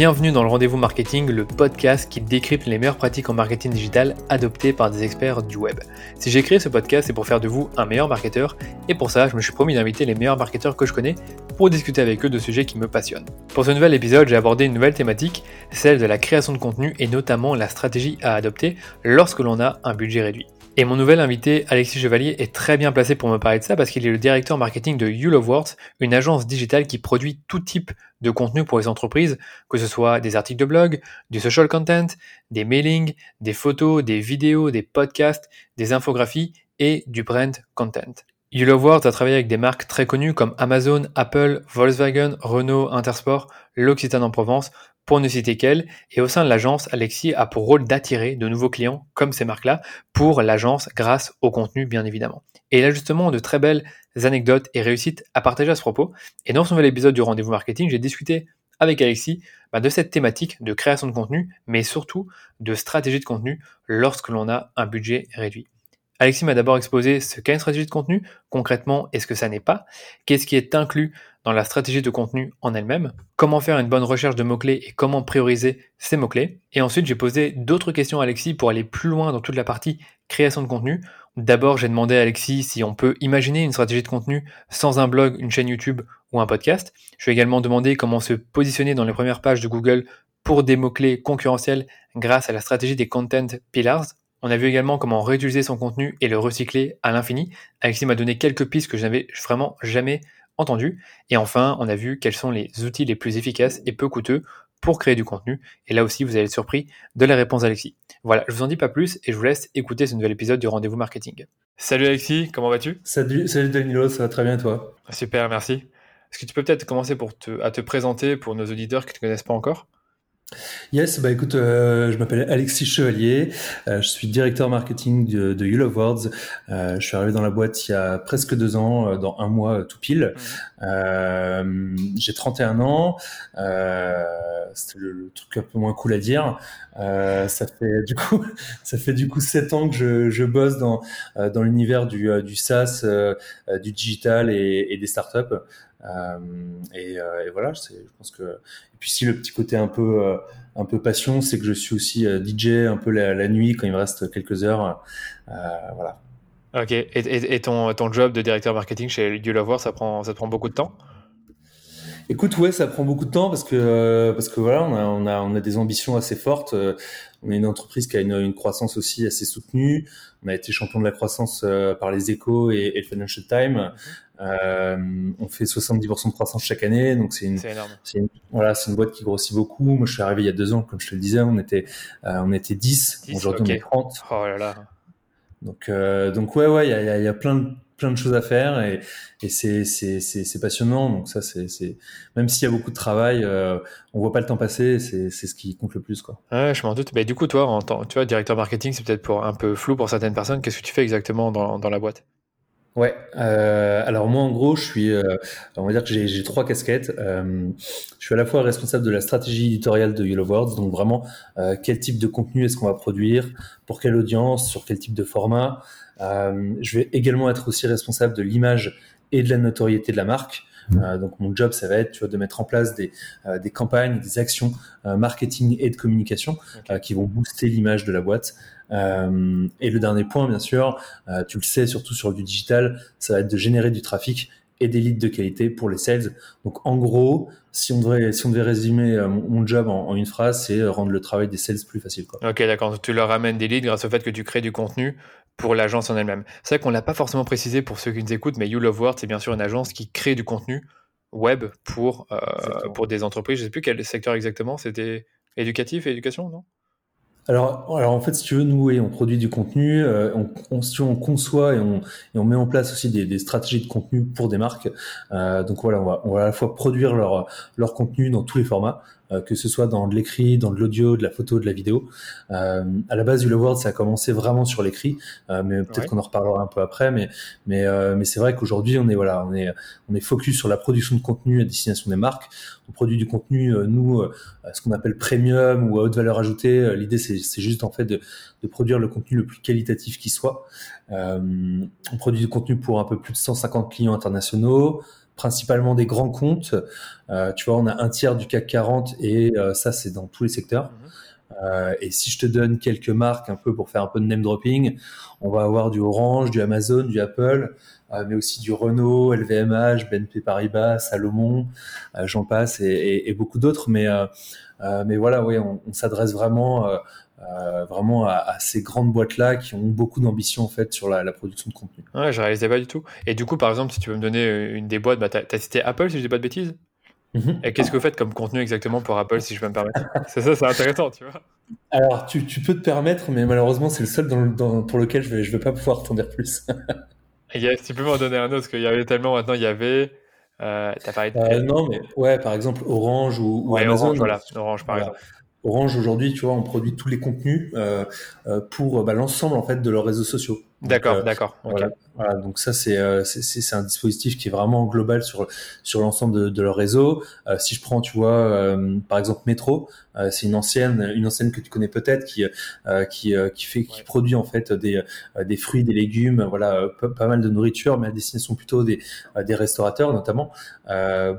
Bienvenue dans le Rendez-vous Marketing, le podcast qui décrypte les meilleures pratiques en marketing digital adoptées par des experts du web. Si j'ai créé ce podcast, c'est pour faire de vous un meilleur marketeur et pour ça, je me suis promis d'inviter les meilleurs marketeurs que je connais pour discuter avec eux de sujets qui me passionnent. Pour ce nouvel épisode, j'ai abordé une nouvelle thématique, celle de la création de contenu et notamment la stratégie à adopter lorsque l'on a un budget réduit. Et mon nouvel invité, Alexis Chevalier, est très bien placé pour me parler de ça parce qu'il est le directeur marketing de You Love Words, une agence digitale qui produit tout type de contenu pour les entreprises, que ce soit des articles de blog, du social content, des mailings, des photos, des vidéos, des podcasts, des infographies et du brand content. You Love Words a travaillé avec des marques très connues comme Amazon, Apple, Volkswagen, Renault, Intersport, l'Occitane en Provence, pour ne citer qu'elle, et au sein de l'agence, Alexis a pour rôle d'attirer de nouveaux clients comme ces marques-là pour l'agence grâce au contenu bien évidemment. Et il a justement de très belles anecdotes et réussites à partager à ce propos. Et dans ce nouvel épisode du rendez-vous marketing, j'ai discuté avec Alexis bah, de cette thématique de création de contenu, mais surtout de stratégie de contenu lorsque l'on a un budget réduit. Alexis m'a d'abord exposé ce qu'est une stratégie de contenu, concrètement et ce que ça n'est pas, qu'est-ce qui est inclus dans la stratégie de contenu en elle-même, comment faire une bonne recherche de mots-clés et comment prioriser ces mots-clés. Et ensuite, j'ai posé d'autres questions à Alexis pour aller plus loin dans toute la partie création de contenu. D'abord, j'ai demandé à Alexis si on peut imaginer une stratégie de contenu sans un blog, une chaîne YouTube ou un podcast. Je lui ai également demandé comment se positionner dans les premières pages de Google pour des mots-clés concurrentiels grâce à la stratégie des Content Pillars. On a vu également comment réutiliser son contenu et le recycler à l'infini. Alexis m'a donné quelques pistes que je n'avais vraiment jamais entendu. Et enfin, on a vu quels sont les outils les plus efficaces et peu coûteux pour créer du contenu. Et là aussi, vous allez être surpris de la réponse d'Alexis. Voilà, je vous en dis pas plus et je vous laisse écouter ce nouvel épisode du rendez-vous marketing. Salut Alexis, comment vas-tu? Salut, salut Danilo, ça va très bien toi? Super, merci. Est-ce que tu peux peut-être commencer pour te, à te présenter pour nos auditeurs qui ne te connaissent pas encore? Yes, bah écoute, euh, je m'appelle Alexis Chevalier, euh, je suis directeur marketing de, de You Love Words. Euh, je suis arrivé dans la boîte il y a presque deux ans, dans un mois tout pile. Mmh. J'ai 31 ans, c'était le, truc un peu moins cool à dire. ça fait du coup, ça fait du coup sept ans que je, je bosse dans dans l'univers du, du SaaS, du digital et, et des startups. Euh, et, euh, et, voilà, je pense que. Et puis si le petit côté un peu euh, un peu passion, c'est que je suis aussi DJ un peu la, nuit quand il me reste quelques heures. voilà. Ok. Et, et, ton, ton job de directeur marketing chez You Love War, ça prend, ça te prend beaucoup de temps? Écoute, ouais, ça prend beaucoup de temps parce que parce que voilà, on a on a on a des ambitions assez fortes. On est une entreprise qui a une, une croissance aussi assez soutenue. On a été champion de la croissance par les Échos et, et le Financial Times. Euh, on fait 70% de croissance chaque année, donc c'est une, une, voilà, c'est une boîte qui grossit beaucoup. Moi, je suis arrivé il y a deux ans, comme je te le disais, on était, euh, on était 10. Aujourd'hui, on est 30. Oh là là. Donc, euh, donc ouais, ouais, il y a, y a, plein de plein de choses à faire et, et c'est passionnant. Donc ça, c'est même s'il y a beaucoup de travail, euh, on voit pas le temps passer. C'est ce qui compte le plus, quoi. Ouais, je m'en doute. Mais du coup, toi, en tant, tu vois, directeur marketing, c'est peut-être pour un peu flou pour certaines personnes. Qu'est-ce que tu fais exactement dans, dans la boîte? Ouais, euh, alors moi en gros, je suis, euh, on va dire que j'ai trois casquettes. Euh, je suis à la fois responsable de la stratégie éditoriale de Yellow Words, donc vraiment quel type de contenu est-ce qu'on va produire, pour quelle audience, sur quel type de format? Euh, je vais également être aussi responsable de l'image et de la notoriété de la marque. Mmh. donc mon job, ça va être tu vois, de mettre en place des, des campagnes, des actions marketing et de communication qui vont booster l'image de la boîte. Euh, et le dernier point, bien sûr, euh, tu le sais, surtout sur du digital, ça va être de générer du trafic et des leads de qualité pour les sales. Donc en gros, si on devait, si on devait résumer euh, mon job en, une phrase, c'est rendre le travail des sales plus facile. Quoi. Ok, d'accord. Tu leur amènes des leads grâce au fait que tu crées du contenu pour l'agence en elle-même. C'est vrai qu'on l'a pas forcément précisé pour ceux qui nous écoutent, mais You Love Word, c'est bien sûr une agence qui crée du contenu web pour, pour des entreprises. Je sais plus quel secteur exactement. C'était éducatif et éducation, non? Alors, alors en fait, si tu veux, nous, on produit du contenu, euh, on, on, on, conçoit et on, et on met en place aussi des, des stratégies de contenu pour des marques. Euh, donc voilà, on va, on va à la fois produire leur, leur contenu dans tous les formats, euh, que ce soit dans de l'écrit, dans de l'audio, de la photo, de la vidéo. Euh, à la base, du World, ça a commencé vraiment sur l'écrit, euh, mais peut-être qu'on en reparlera un peu après. Mais mais mais c'est vrai qu'aujourd'hui, on est voilà, on est on est focus sur la production de contenu à destination des marques. On produit du contenu, nous, ce qu'on appelle premium ou à haute valeur ajoutée. L'idée, c'est juste en fait de, de produire le contenu le plus qualitatif qui soit. on produit du contenu pour un peu plus de 150 clients internationaux principalement des grands comptes. tu vois, on a un tiers du CAC 40 et ça, c'est dans tous les secteurs. Mhm. et si je te donne quelques marques un peu pour faire un peu de name dropping, on va avoir du Orange, du Amazon, du Apple, mais aussi du Renault, LVMH, BNP Paribas, Salomon, j'en passe et, et, beaucoup d'autres. Mais, mais voilà, oui, on, on s'adresse vraiment euh, vraiment à, ces grandes boîtes-là qui ont beaucoup d'ambition en fait sur la, production de contenu. Ouais, je réalisais pas du tout. Et du coup, par exemple, si tu veux me donner euh, une des boîtes, bah, tu as, cité Apple si je dis pas de bêtises? Mhm. Et qu'est-ce que vous faites comme contenu exactement pour Apple, si je peux me permettre? C'est ça, c'est intéressant, tu vois. Alors, tu, peux te permettre, mais malheureusement, c'est le seul dans, pour lequel je vais, je vais pas pouvoir t'en dire plus. yes, tu peux m'en donner un autre, parce qu'il y avait tellement maintenant, il y avait. Euh, as parlé de... Euh, non, mais ouais, par exemple, Orange ou, ou Amazon. Orange, voilà, Orange par exemple. Orange aujourd'hui, tu vois, on produit tous les contenus euh, euh pour bah, l'ensemble en fait de leurs réseaux sociaux. D'accord, euh, d'accord. Voilà, donc ça euh, c'est c'est un dispositif qui est vraiment global sur sur l'ensemble de, de, leur réseau. si je prends, tu vois, par exemple Metro, c'est une ancienne une ancienne que tu connais peut-être qui qui qui fait qui produit en fait des des fruits, des légumes, voilà, pas, mal de nourriture, mais à destination plutôt des des restaurateurs notamment.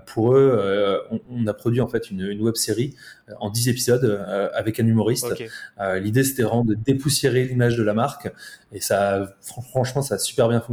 pour eux, on, on, a produit en fait une, une web série en 10 épisodes avec un humoriste. L'idée c'était vraiment de dépoussiérer l'image de la marque et ça, franchement, ça a super bien fonctionné.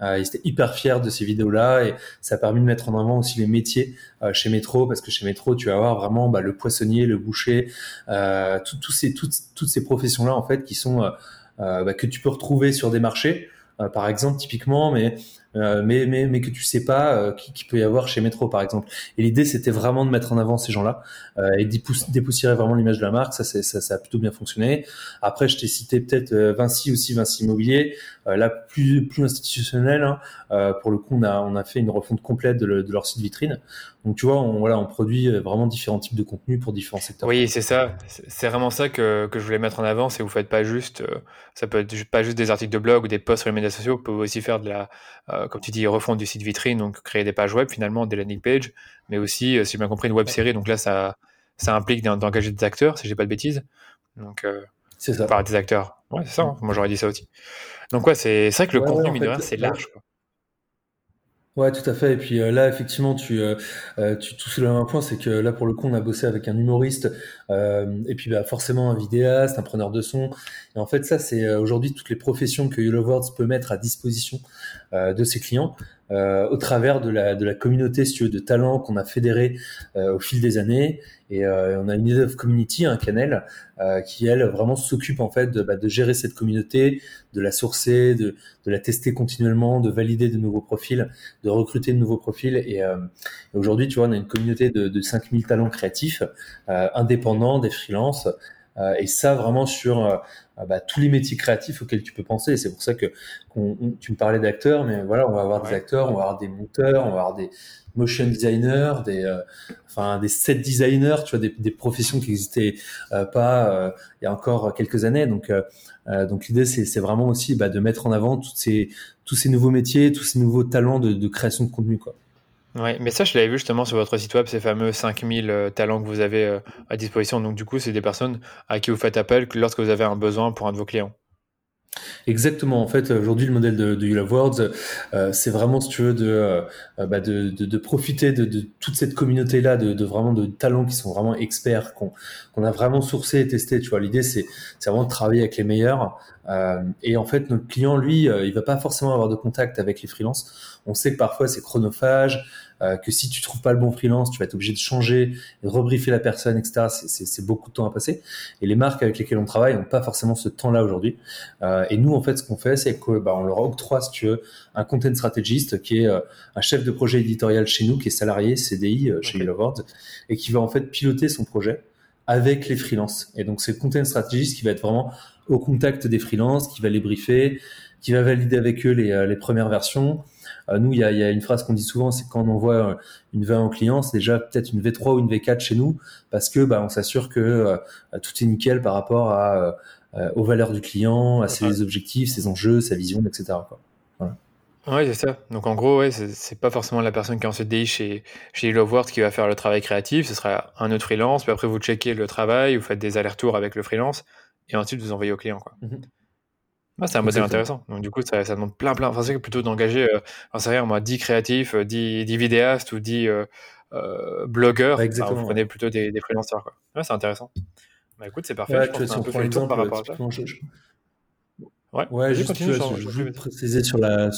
Euh, ils étaient hyper fiers de ces vidéos-là et ça a permis de mettre en avant aussi les métiers euh, chez Métro parce que chez Métro, tu vas avoir vraiment bah, le poissonnier, le boucher, euh, ces, toutes, toutes ces professions-là en fait qui sont euh, bah, que tu peux retrouver sur des marchés. par exemple, typiquement, mais mais, mais, mais que tu sais pas qui, peut y avoir chez Metro par exemple. Et l'idée c'était vraiment de mettre en avant ces gens-là et dépoussiérer vraiment l'image de la marque. Ça, ça, ça a plutôt bien fonctionné. Après, je t'ai cité peut-être Vinci aussi, Vinci Immobilier, là plus plus institutionnel. Hein. pour le coup, on a on a fait une refonte complète de, de leur site vitrine. Donc tu vois, on, voilà, on produit vraiment différents types de contenus pour différents secteurs. Oui, c'est ça. C'est vraiment ça que, que je voulais mettre en avant. C'est vous faites pas juste, ça peut être pas juste des articles de blog ou des posts sur les médias sociaux. Vous pouvez aussi faire de la euh, comme tu dis, refondre du site vitrine, donc créer des pages web finalement, des landing pages, mais aussi, euh, si j'ai bien compris, une web série. Donc là, ça, ça implique d'engager des acteurs, si j'ai pas de bêtises. Donc, euh, c'est ça. Par des acteurs. Ouais, c'est ça. Hein. Moi, j'aurais dit ça aussi. Donc, ouais, c'est vrai que le contenu, rien, c'est large. Quoi. Ouais, tout à fait. Et puis là, effectivement, tu, euh, tu tout soulèves un point, c'est que là, pour le coup, on a bossé avec un humoriste, et puis bah, forcément un vidéaste, un preneur de son. Et en fait, ça, c'est aujourd'hui toutes les professions que Yellow Words peut mettre à disposition euh, de ses clients euh, au travers de la, de la communauté si tu veux, de talents qu'on a fédéré euh, au fil des années. Et on a une of community, un canal, qui elle vraiment s'occupe en fait de, bah, de, gérer cette communauté, de la sourcer, de, de, la tester continuellement, de valider de nouveaux profils, de recruter de nouveaux profils. Et, aujourd'hui, tu vois, on a une communauté de, de 5000 talents créatifs, indépendants, des freelances. et ça, vraiment sur ah bah, tous les métiers créatifs auxquels tu peux penser. C'est pour ça que tu me parlais d'acteurs, mais voilà, on va avoir des acteurs, on va avoir des monteurs, on va avoir des motion designers, des euh, enfin des set designers, tu vois, des, des professions qui n'existaient euh, pas euh, il y a encore quelques années. Donc donc l'idée c'est vraiment aussi bah, de mettre en avant toutes ces tous ces nouveaux métiers, tous ces nouveaux talents de, de création de contenu quoi. Ouais, mais ça, je l'avais vu justement sur votre site web, ces fameux 5000 euh, talents que vous avez euh, à disposition. Donc, du coup, c'est des personnes à qui vous faites appel lorsque vous avez un besoin pour un de vos clients. Exactement. En fait, aujourd'hui, le modèle de, de You Love Words, euh, c'est vraiment, si tu veux, de, euh, bah de, profiter de, toute cette communauté-là, de, vraiment de talents qui sont vraiment experts, qu'on a vraiment sourcé et testé. Tu vois, l'idée, c'est vraiment de travailler avec les meilleurs. Et en fait, notre client, lui, il va pas forcément avoir de contact avec les freelances. On sait que parfois, c'est chronophage. Euh, que si tu trouves pas le bon freelance, tu vas être obligé de changer, de rebriefer la personne, etc. C'est beaucoup de temps à passer. Et les marques avec lesquelles on travaille n'ont pas forcément ce temps-là aujourd'hui. Euh, et nous, en fait, ce qu'on fait, c'est que bah, on leur octroie, si tu veux, un content strategist qui est euh, un chef de projet éditorial chez nous, qui est salarié CDI chez okay. Awards, et qui va en fait piloter son projet avec les freelances. Et donc, c'est le content strategist qui va être vraiment au contact des freelances, qui va les briefer, qui va valider avec eux les, les premières versions, nous, il y a, une phrase qu'on dit souvent, c'est quand on envoie euh, une V1 au client, c'est déjà peut-être une V3 ou une V4 chez nous, parce que bah, on s'assure que euh, tout est nickel par rapport à, aux valeurs du client, à ses objectifs, ses enjeux, sa vision, etc. Quoi. Oui, c'est ça. Donc en gros, ouais, c'est pas forcément la personne qui est en CDI chez, chez qui va faire le travail créatif, ce sera un autre freelance, puis après vous checkez le travail, vous faites des allers-retours avec le freelance, et ensuite vous envoyez au client. Quoi. Mmh Ah, c'est un modèle intéressant. Donc, du coup, ça, ça demande plein, plein. Enfin, c'est plutôt d'engager, euh, enfin, rien, moi, 10 créatifs, 10, 10 vidéastes ou 10 euh, euh, blogueurs. Exactement. vous prenez plutôt des, des freelancers, quoi. Ouais, c'est intéressant. Bah, écoute, c'est parfait. je pense qu'on a un peu fait le tour par rapport à ça. Ouais, ouais juste, tu vois, je, veux préciser sur la,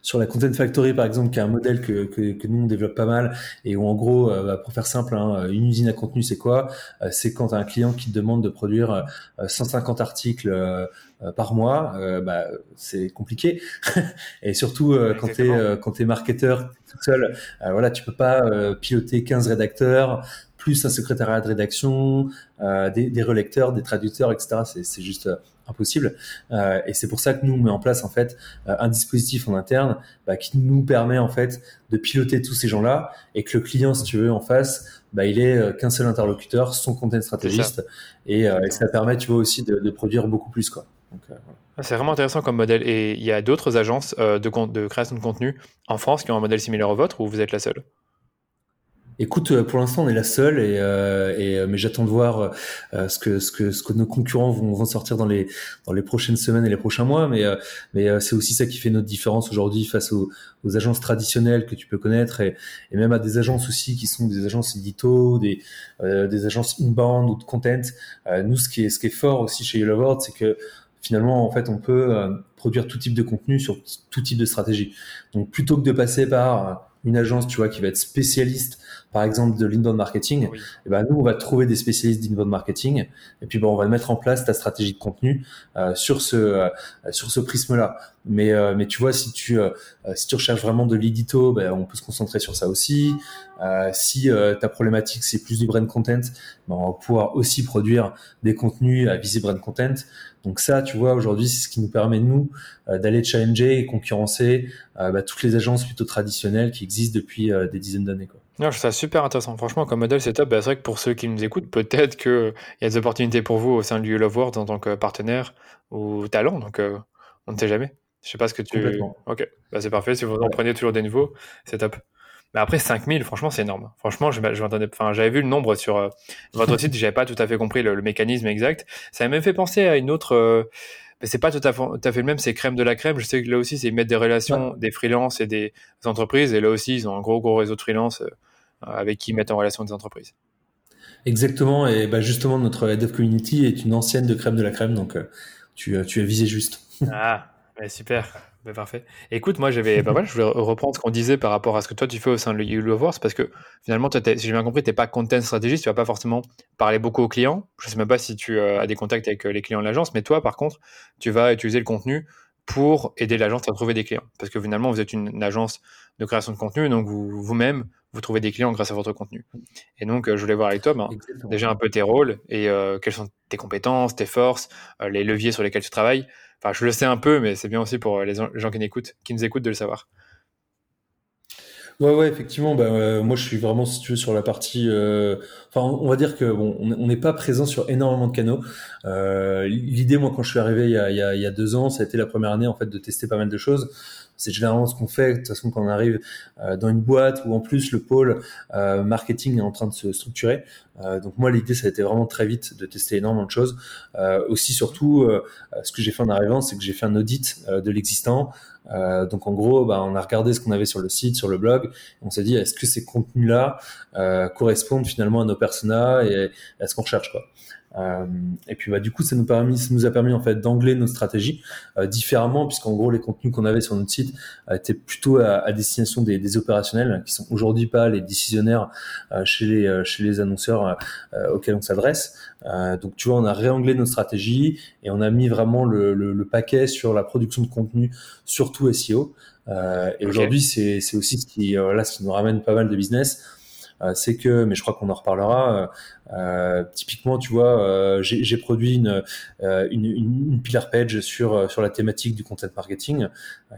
sur, la Content Factory, par exemple, qui est un modèle que, que, que nous, on développe pas mal, et où, en gros, euh, bah, pour faire simple, hein, une usine à contenu, c'est quoi? Euh, C'est quand as un client qui te demande de produire 150 euh, articles par mois, bah, c'est compliqué. et surtout, quand tu es, quand es marketeur tout seul, voilà, tu peux pas piloter 15 rédacteurs, plus un secrétariat de rédaction, des, des relecteurs, des traducteurs, etc. C'est juste impossible. Euh, et c'est pour ça que nous on met en place en fait euh, un dispositif en interne bah, qui nous permet en fait de piloter tous ces gens-là et que le client, si tu veux, en face, bah, il est euh, qu'un seul interlocuteur, son content stratégiste, et, ça permet, tu vois, aussi de, produire beaucoup plus quoi. C'est vraiment intéressant comme modèle. Et il y a d'autres agences de, de création de contenu en France qui ont un modèle similaire au vôtre ou vous êtes la seule? Écoute, euh, pour l'instant, on est la seule, et, euh, et euh, mais j'attends de voir ce que ce que ce que nos concurrents vont, vont sortir dans les dans les prochaines semaines et les prochains mois. Mais mais c'est aussi ça qui fait notre différence aujourd'hui face aux, aux, agences traditionnelles que tu peux connaître et, et, même à des agences aussi qui sont des agences édito, des des agences inbound ou de content. nous, ce qui est ce qui est fort aussi chez Yellow c'est que finalement, en fait, on peut produire tout type de contenu sur tout type de stratégie. Donc, plutôt que de passer par une agence, tu vois, qui va être spécialiste par exemple de l'inbound marketing, et eh ben nous on va trouver des spécialistes d'inbound marketing et puis bon on va mettre en place ta stratégie de contenu euh, sur ce euh, sur ce prisme là. Mais euh, mais tu vois si tu euh, si tu recherches vraiment de l'édito, ben, on peut se concentrer sur ça aussi. si ta problématique c'est plus du brand content, ben, on va pouvoir aussi produire des contenus à viser brand content. Donc ça, tu vois, aujourd'hui, c'est ce qui nous permet, nous, d'aller challenger et concurrencer bah, toutes les agences plutôt traditionnelles qui existent depuis des dizaines d'années. Quoi. Non, je trouve ça super intéressant. Franchement, comme modèle, c'est top. Bah, c'est vrai que pour ceux qui nous écoutent, peut-être qu'il y a des opportunités pour vous au sein du Love World en tant que partenaire ou talent. Donc, euh, on ne sait jamais. Je sais pas ce que tu. Ok, bah, c'est parfait. Si vous en prenez toujours des nouveaux, c'est top. Mais après, 5000, franchement, c'est énorme. Franchement, je, je enfin, j'avais vu le nombre sur euh, votre site, j'avais pas tout à fait compris le, mécanisme exact. Ça m'a même fait penser à une autre. Euh, mais c'est pas tout à, fait, tout à fait le même, c'est crème de la crème. Je sais que là aussi, c'est mettre des relations des freelances et des entreprises. Et là aussi, ils ont un gros, gros réseau de freelance avec qui ils mettent en relation des entreprises. Exactement, et bah justement, notre Head of Community est une ancienne de crème de la crème, donc euh, tu, euh, tu as visé juste. ah, bah, super, bah, parfait. Écoute, moi, j'avais, bah, voilà, je voulais reprendre ce qu'on disait par rapport à ce que toi tu fais au sein de YouLoveWorks, parce que finalement, toi, si j'ai bien compris, tu n'es pas content stratégiste, tu vas pas forcément parler beaucoup aux clients. Je sais même pas si tu euh, as des contacts avec les clients de l'agence, mais toi, par contre, tu vas utiliser le contenu pour aider l'agence à trouver des clients. Parce que finalement, vous êtes une, agence de création de contenu, donc vous-même, vous, trouvez des clients grâce à votre contenu. Et donc, euh, je voulais voir avec toi, ben, déjà un peu tes rôles et euh, quelles sont tes compétences, tes forces, euh, les leviers sur lesquels tu travailles. Enfin, je le sais un peu, mais c'est bien aussi pour les gens qui nous écoutent de le savoir. Ouais, ouais, effectivement. Bah, euh, moi, je suis vraiment situé sur la partie. Euh, on va dire que bon, on n'est pas présent sur énormément de canaux. Euh, L'idée, moi, quand je suis arrivé il y, a, deux ans, ça a été la première année en fait de tester pas mal de choses. C'est généralement ce qu'on fait. De toute façon, quand on arrive euh, dans une boîte où en plus le pôle euh, marketing est en train de se structurer. donc moi, l'idée, ça a été vraiment très vite de tester énormément de choses. aussi, surtout, ce que j'ai fait en arrivant, c'est que j'ai fait un audit de l'existant. Donc en gros, bah, on a regardé ce qu'on avait sur le site, sur le blog, on s'est dit est-ce que ces contenus-là correspondent finalement à nos personas et à ce qu'on recherche quoi. Euh, et puis bah, du coup, ça nous, permis, ça nous a permis en fait d'angler nos stratégies euh, différemment, puisqu'en gros, les contenus qu'on avait sur notre site euh, étaient plutôt à, à destination des, des, opérationnels, qui sont aujourd'hui pas les décisionnaires euh, chez, les, chez les annonceurs auxquels on s'adresse. donc tu vois, on a réanglé nos stratégies et on a mis vraiment le, le, le paquet sur la production de contenu, surtout SEO. et aujourd'hui, c'est aussi ce qui, là, ce qui nous ramène pas mal de business. Euh, c'est que, mais je crois qu'on en reparlera. Euh, euh, typiquement, tu vois, j'ai produit une, une, une, pillar page sur sur la thématique du content marketing,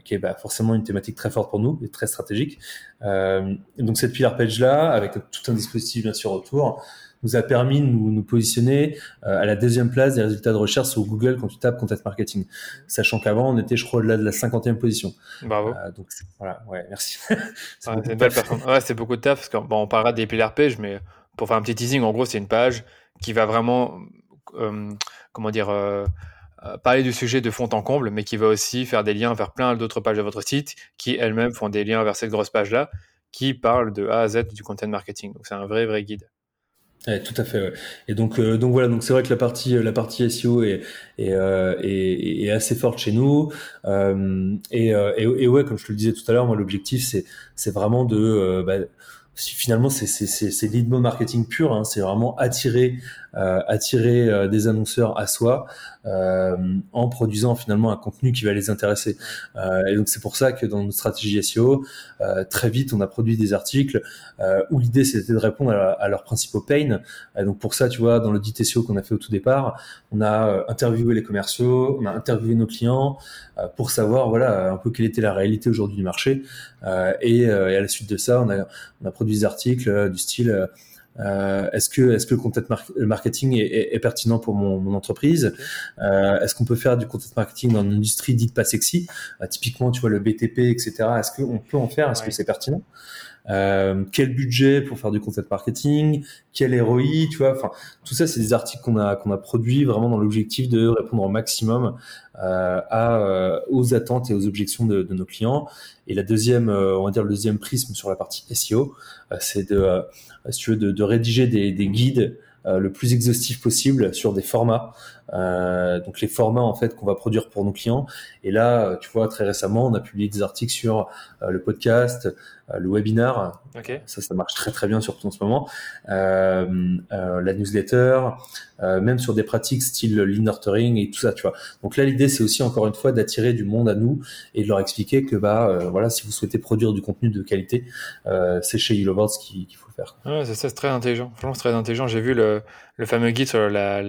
qui est bah, forcément une thématique très forte pour nous et très stratégique. donc cette pillar page là, avec tout un dispositif bien sûr autour, nous a permis de nous, nous positionner euh, à la deuxième place des résultats de recherche sur Google quand tu tapes content marketing. Sachant qu'avant, on était, je crois, là de la cinquantième position. Bravo. Euh, donc voilà, ouais, merci. c'est une belle personne. Ouais, c'est beaucoup de taf parce qu'on bon, on parlera des pillar pages, mais pour faire un petit teasing, en gros, c'est une page qui va vraiment, euh, comment dire, parler du sujet de fond en comble, mais qui va aussi faire des liens vers plein d'autres pages de votre site, qui elles-mêmes font des liens vers cette grosse page-là, qui parle de A à Z du content marketing. Donc c'est un vrai, vrai guide. Ouais, tout à fait. Ouais. Et donc, euh, donc voilà, donc c'est vrai que la partie, la partie SEO est, est, euh, est, est assez forte chez nous. Euh, et, et, et, ouais, comme je te le disais tout à l'heure, moi l'objectif c'est c'est vraiment de bah, finalement c'est c'est lead marketing pur. Hein, c'est vraiment attirer euh, attirer euh, des annonceurs à soi euh, en produisant finalement un contenu qui va les intéresser. et donc c'est pour ça que dans notre stratégie SEO, très vite on a produit des articles où l'idée c'était de répondre à, leurs principaux pains. Et donc pour ça, tu vois, dans l'audit SEO qu'on a fait au tout départ, on a interviewé les commerciaux, on a interviewé nos clients pour savoir voilà un peu quelle était la réalité aujourd'hui du marché. Et, et, à la suite de ça, on a, on a produit des articles du style euh, est-ce que est-ce que le content marketing est, est, pertinent pour mon, mon entreprise? Euh, Est-ce qu'on peut faire du content marketing dans une industrie dite pas sexy? Euh, Typiquement, tu vois le BTP, etc. Est-ce qu'on peut en faire? Est-ce que c'est pertinent? Euh, quel budget pour faire du content marketing, quel ROI, tu vois, enfin tout ça c'est des articles qu'on a qu'on a produits vraiment dans l'objectif de répondre au maximum euh, à euh, aux attentes et aux objections de, de, nos clients. Et la deuxième, euh, on va dire le deuxième prisme sur la partie SEO, c'est de si tu veux de, de rédiger des, des guides le plus exhaustif possible sur des formats euh, donc les formats en fait qu'on va produire pour nos clients. Et là, tu vois, très récemment, on a publié des articles sur euh, le podcast, euh, le webinar. Ça, ça marche très très bien surtout en ce moment. la newsletter, même sur des pratiques style lean nurturing et tout ça, tu vois. Donc là, l'idée, c'est aussi encore une fois d'attirer du monde à nous et de leur expliquer que bah voilà, si vous souhaitez produire du contenu de qualité, c'est chez YouLoveWords qu'il faut le faire. Ouais, c'est ça, c'est très intelligent. Franchement, c'est très intelligent. J'ai vu le, le fameux guide sur la,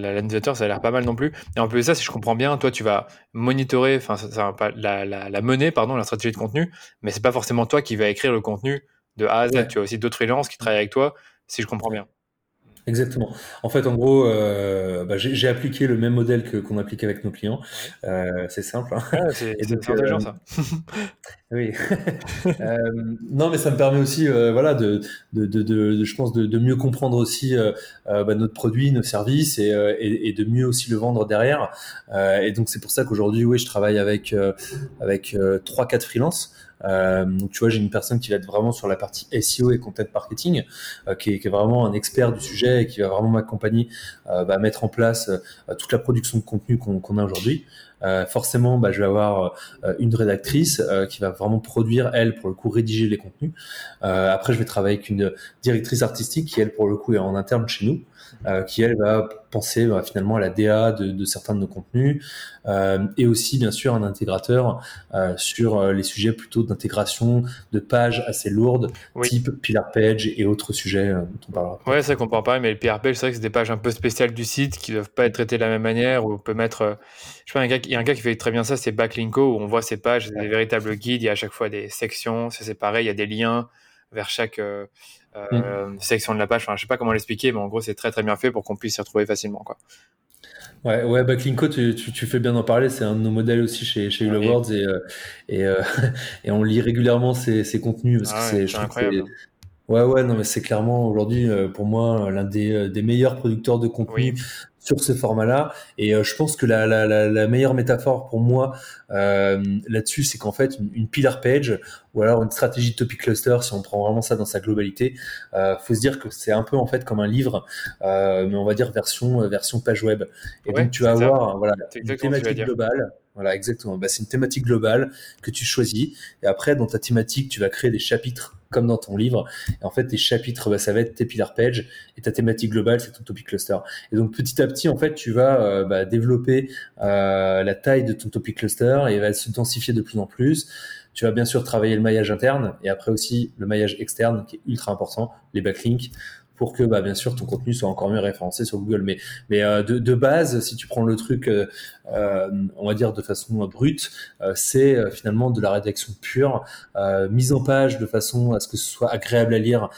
ça a l'air pas mal non plus. Et en plus de ça, si je comprends bien, toi, tu vas monitorer, enfin, ça, pas la, la, la mener, pardon, la stratégie de contenu, mais c'est pas forcément toi qui va écrire le contenu de A à Z. Tu as aussi d'autres freelances qui travaillent avec toi, si je comprends bien. Exactement. En fait, en gros, euh, bah, j'ai appliqué le même modèle que qu'on applique avec nos clients. Euh, c'est simple. Hein. c'est intelligent euh, ça. oui. Euh, non, mais ça me permet aussi, voilà, de, de, de, de, je pense, de, de mieux comprendre aussi bah, notre produit, nos services, et, et, et, de mieux aussi le vendre derrière. et donc c'est pour ça qu'aujourd'hui, oui, je travaille avec avec trois, quatre freelances. Euh, donc tu vois, j'ai une personne qui va être vraiment sur la partie SEO et content marketing, euh, qui, est, vraiment un expert du sujet et qui va vraiment m'accompagner euh, bah, à mettre en place euh, toute la production de contenu qu'on a aujourd'hui. Euh, forcément, bah, je vais avoir une rédactrice qui va vraiment produire, elle, pour le coup, rédiger les contenus. après, je vais travailler avec une directrice artistique qui, elle, pour le coup, est en interne chez nous. Euh, qui elle va penser bah, finalement à la DA de, de, certains de nos contenus euh, et aussi bien sûr un intégrateur euh, sur euh, les sujets plutôt d'intégration de pages assez lourdes type Pillar Page et autres sujets euh, dont on parlera. Ouais, ça qu'on parle pas, mais le Pillar Page c'est vrai que c'est des pages un peu spéciales du site qui doivent pas être traitées de la même manière où on peut mettre je sais pas, il y a un gars qui fait très bien ça, c'est Backlinko où on voit ces pages, des véritables guides, il y a à chaque fois des sections, c'est pareil, il y a des liens vers chaque euh, mm. section de la page. Enfin, je sais pas comment l'expliquer, mais en gros, c'est très très bien fait pour qu'on puisse s'y retrouver facilement. Quoi. Ouais, ouais, Backlinko, tu, tu, tu, fais bien d'en parler. C'est un de nos modèles aussi chez, chez et, euh, et, euh, et, on lit régulièrement ces, ces contenus parce ah que c'est, incroyable. Ouais, ouais, non, mais c'est clairement aujourd'hui euh, pour moi l'un des, des meilleurs producteurs de contenu sur ce format-là. Et euh, je pense que la, la, la, meilleure métaphore pour moi euh, là-dessus, c'est qu'en fait, une, une, pillar page ou alors une stratégie topic cluster, si on prend vraiment ça dans sa globalité, euh, faut se dire que c'est un peu en fait comme un livre, euh, mais on va dire version euh, version page web. Et donc tu vas avoir voilà une thématique globale. Voilà, exactement. Bah, c'est une thématique globale que tu choisis. Et après, dans ta thématique, tu vas créer des chapitres comme dans ton livre. Et en fait, tes chapitres, bah, ça va être tes pillar pages et ta thématique globale, c'est ton topic cluster. Et donc, petit à petit, en fait, tu vas euh, bah, développer euh, la taille de ton topic cluster et va se densifier de plus en plus. Tu vas bien sûr travailler le maillage interne et après aussi le maillage externe qui est ultra important, les backlinks pour que bah, bien sûr ton contenu soit encore mieux référencé sur Google. Mais, mais euh, de, de, base, si tu prends le truc, euh, euh on va dire de façon brute, euh, c'est finalement de la rédaction pure, mise en page de façon à ce que ce soit agréable à lire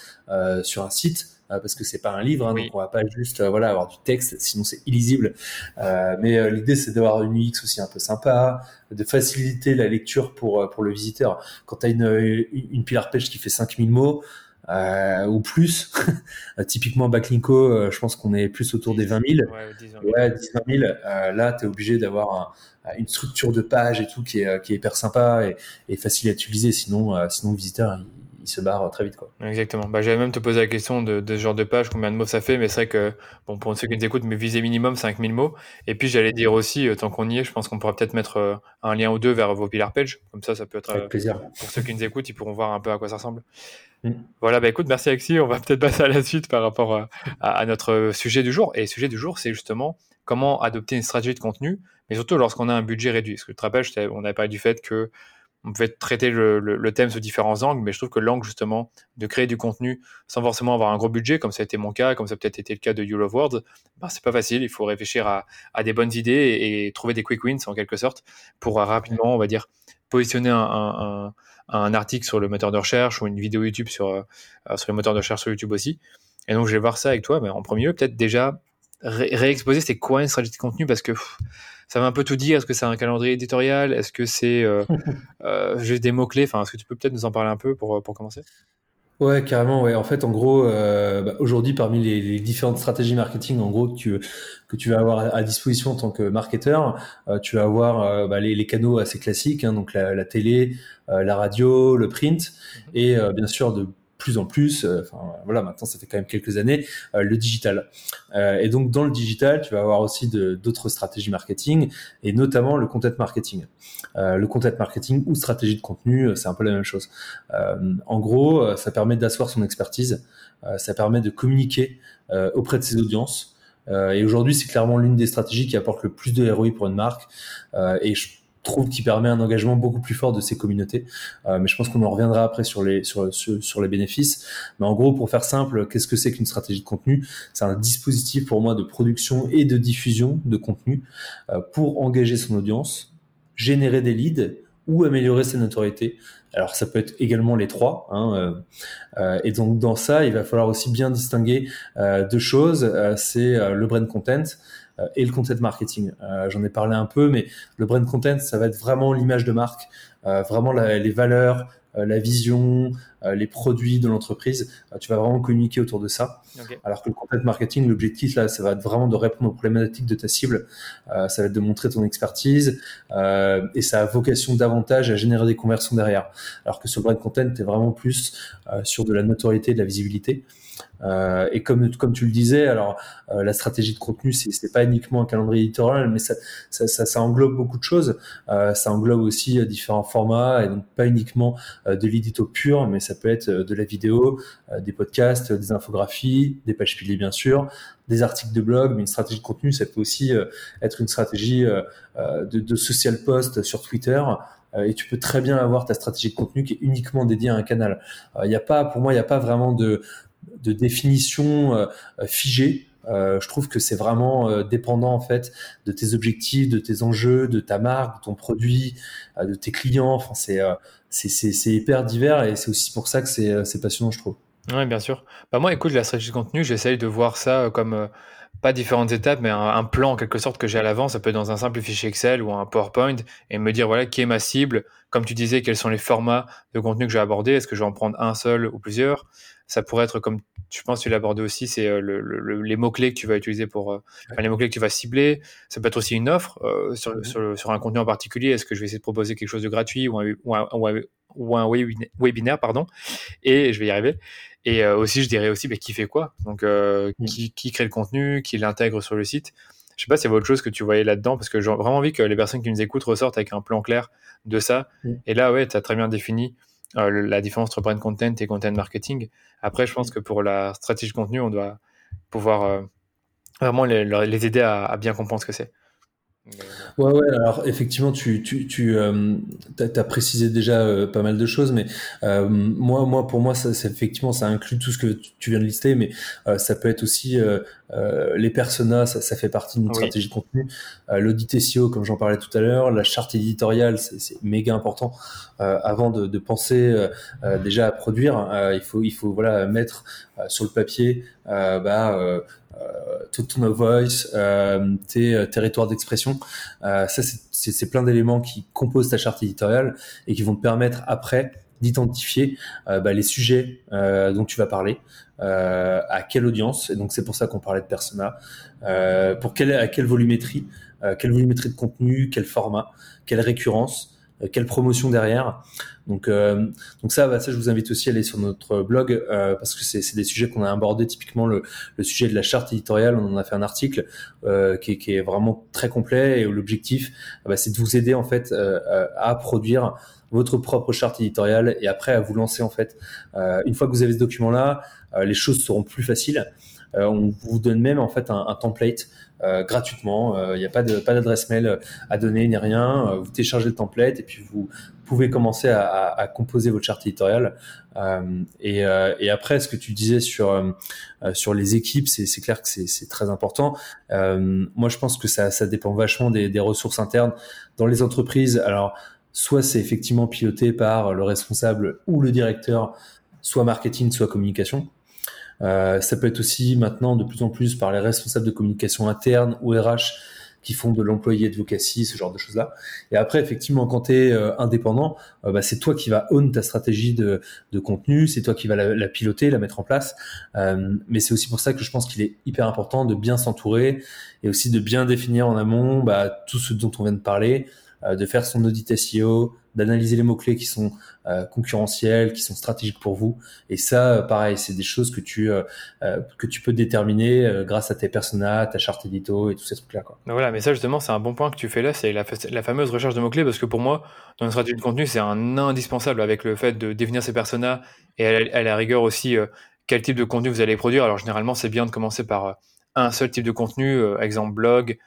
sur un site. parce que c'est pas un livre, hein, donc on va pas juste voilà avoir du texte, sinon c'est illisible. mais l'idée c'est d'avoir une UX aussi un peu sympa, de faciliter la lecture pour pour le visiteur. Quand tu as une une page qui fait 5000 mots, ou plus. Typiquement, Backlinko, je pense qu'on est plus autour des 20 000. Ouais, 10 000. Ouais, 10 000. là, tu es obligé d'avoir une structure de page et tout qui est, qui est hyper sympa et, et facile à utiliser. Sinon, sinon le visiteur, il se barre très vite. Quoi. Exactement. Bah, J'allais même te poser la question de, ce genre de page, combien de mots ça fait, mais c'est vrai que bon, pour ceux qui nous écoutent, mais viser minimum 5000 mots. Et puis j'allais dire aussi, euh, tant qu'on y est, je pense qu'on pourra peut-être mettre euh, un lien ou deux vers vos pillar pages. Comme ça, ça peut être. Avec plaisir. Euh, pour ceux qui nous écoutent, ils pourront voir un peu à quoi ça ressemble. Mm. Voilà, bah écoute, merci Alexis. On va peut-être passer à la suite par rapport à, notre sujet du jour. Et le sujet du jour, c'est justement comment adopter une stratégie de contenu, mais surtout lorsqu'on a un budget réduit. Parce que tu te rappelles, on avait parlé du fait que on pouvait traiter le, thème sous différents angles, mais je trouve que l'angle justement de créer du contenu sans forcément avoir un gros budget, comme ça a été mon cas, comme ça a peut-être été le cas de You Love Words, ben, c'est pas facile. Il faut réfléchir à, des bonnes idées et, trouver des quick wins en quelque sorte pour rapidement, on va dire, positionner un, article sur le moteur de recherche ou une vidéo YouTube sur, euh, sur le moteur de recherche sur YouTube aussi. Et donc je vais voir ça avec toi, mais en premier lieu, peut-être déjà réexposer c'est quoi une stratégie de contenu parce que ça va un peu tout dire. Est-ce que c'est un calendrier éditorial? Est-ce que c'est euh, euh, juste des mots-clés? Enfin, est-ce que tu peux peut-être nous en parler un peu pour, pour commencer? Ouais, carrément. Ouais. En fait, en gros, euh, bah, aujourd'hui, parmi les, différentes stratégies marketing, en gros, que tu, que tu vas avoir à, disposition en tant que marketeur, tu vas avoir bah, les, canaux assez classiques, hein, donc la, la télé, la radio, le print, mmh et bien sûr de plus en plus, euh, voilà, maintenant ça fait quand même quelques années, euh, le digital. Euh, et donc dans le digital, tu vas avoir aussi d'autres stratégies marketing et notamment le content marketing. le content marketing ou stratégie de contenu, c'est un peu la même chose. en gros, ça permet d'asseoir son expertise, ça permet de communiquer auprès de ses audiences. et aujourd'hui, c'est clairement l'une des stratégies qui apporte le plus de ROI pour une marque. et je trouve qu'il permet un engagement beaucoup plus fort de ces communautés. Euh, mais je pense qu'on en reviendra après sur les sur, sur, les bénéfices. Mais en gros, pour faire simple, qu'est-ce que c'est qu'une stratégie de contenu? C'est un dispositif pour moi de production et de diffusion de contenu euh, pour engager son audience, générer des leads ou améliorer sa notoriété. Alors ça peut être également les trois. Hein, euh, et donc dans ça, il va falloir aussi bien distinguer deux choses. c'est le brand content et le content marketing. Euh, j'en ai parlé un peu, mais le brand content, ça va être vraiment l'image de marque, euh, vraiment les valeurs, la vision, les produits de l'entreprise. tu vas vraiment communiquer autour de ça. Alors que le content marketing, l'objectif là, ça va être vraiment de répondre aux problématiques de ta cible. ça va être de montrer ton expertise et ça a vocation davantage à générer des conversions derrière. Alors que sur le brand content, tu es vraiment plus sur de la notoriété, de la visibilité. Euh, et comme, tu le disais, alors euh, la stratégie de contenu, c'est pas uniquement un calendrier éditorial, mais ça, englobe beaucoup de choses. Euh, ça englobe aussi euh, différents formats, et donc pas uniquement euh, de l'édito pur, mais ça peut être de la vidéo, des podcasts, des infographies, des pages piliers bien sûr, des articles de blog, mais une stratégie de contenu, ça peut aussi être une stratégie de, social post sur Twitter et tu peux très bien avoir ta stratégie de contenu qui est uniquement dédiée à un canal. Il n'y a pas, pour moi, il n'y a pas vraiment de, de définition euh, euh, figée. Euh, je trouve que c'est vraiment dépendant en fait de tes objectifs, de tes enjeux, de ta marque, de ton produit, de tes clients. Enfin, c'est c'est hyper divers et c'est aussi pour ça que c'est passionnant, je trouve. Oui, bien sûr. Bah moi, écoute, la stratégie de contenu, j'essaye de voir ça comme pas différentes étapes, mais un, plan en quelque sorte que j'ai à l'avance. Ça peut être dans un simple fichier Excel ou un PowerPoint et me dire voilà qui est ma cible. Comme tu disais, quels sont les formats de contenu que je vais aborder. Est-ce que je vais en prendre un seul ou plusieurs? Ça pourrait être comme je pense que tu l'as abordé aussi, c'est euh, le, les mots-clés que tu vas utiliser pour euh, les mots-clés que tu vas cibler. Ça peut être aussi une offre euh, sur, sur, sur, un contenu en particulier. Est-ce que je vais essayer de proposer quelque chose de gratuit ou un, ou un, ou un, webinaire, pardon? Et je vais y arriver. Et aussi, je dirais aussi, bah, qui fait quoi? Donc, qui, qui, crée le contenu, qui l'intègre sur le site. Je sais pas s'il y avait autre chose que tu voyais là-dedans, parce que j'ai vraiment envie que les personnes qui nous écoutent ressortent avec un plan clair de ça. Et là, ouais, tu as très bien défini la différence entre brand content et content marketing. Après, je pense que pour la stratégie de contenu, on doit pouvoir euh, vraiment les, aider à, bien comprendre ce que c'est. Ouais, ouais, alors effectivement, tu, tu, tu euh, as, précisé déjà euh, pas mal de choses, mais euh, moi, moi, pour moi, ça, effectivement, ça inclut tout ce que tu viens de lister, mais ça peut être aussi les personas, ça, ça fait partie d'une stratégie de contenu, l'audit SEO, comme j'en parlais tout à l'heure, la charte éditoriale, c'est méga important. avant de, de penser déjà à produire, il faut, il faut voilà mettre sur le papier, bah tout ton voice, euh, tes euh, territoires d'expression. Euh, ça, c'est plein d'éléments qui composent ta charte éditoriale et qui vont te permettre après d'identifier bah, les sujets dont tu vas parler, à quelle audience, et donc c'est pour ça qu'on parlait de persona, pour quelle, à quelle volumétrie, quelle volumétrie de contenu, quel format, quelle récurrence, euh, quelle promotion derrière. Donc, euh, donc ça, bah, ça, je vous invite aussi à aller sur notre blog euh, parce que c'est des sujets qu'on a abordés. Typiquement, le, le, sujet de la charte éditoriale, on en a fait un article euh, qui, qui, est vraiment très complet et l'objectif, bah, c'est de vous aider en fait à produire votre propre charte éditoriale et après à vous lancer en fait. une fois que vous avez ce document-là, les choses seront plus faciles. On vous donne même en fait un, template euh, gratuitement. Il euh, n'y a pas d'adresse mail à donner ni rien. Euh, vous téléchargez le template et puis vous pouvez commencer à, composer votre charte éditoriale. Et, après, ce que tu disais sur sur les équipes, c'est clair que c'est très important. moi, je pense que ça, ça dépend vachement des, des ressources internes dans les entreprises. Alors, soit c'est effectivement piloté par le responsable ou le directeur, soit marketing, soit communication. Euh, ça peut être aussi maintenant de plus en plus par les responsables de communication interne ou RH qui font de l'employé advocacy, ce genre de choses-là. Et après, effectivement, quand tu es euh, indépendant, euh, bah, c'est toi qui vas own ta stratégie de, de contenu, c'est toi qui vas la, la, piloter, la mettre en place. mais c'est aussi pour ça que je pense qu'il est hyper important de bien s'entourer et aussi de bien définir en amont bah, tout ce dont on vient de parler, de faire son audit SEO, d'analyser les mots-clés qui sont euh, concurrentiels, qui sont stratégiques pour vous. Et ça, euh, pareil, c'est des choses que tu, euh, que tu peux déterminer grâce à tes personas, ta charte édito et tous ces trucs-là. Quoi. Voilà, mais ça justement, c'est un bon point que tu fais là, c'est la, fameuse recherche de mots-clés, parce que pour moi, dans une stratégie de contenu, c'est un indispensable avec le fait de définir ses personas et à la, rigueur aussi quel type de contenu vous allez produire. Alors généralement, c'est bien de commencer par un seul type de contenu, exemple blog,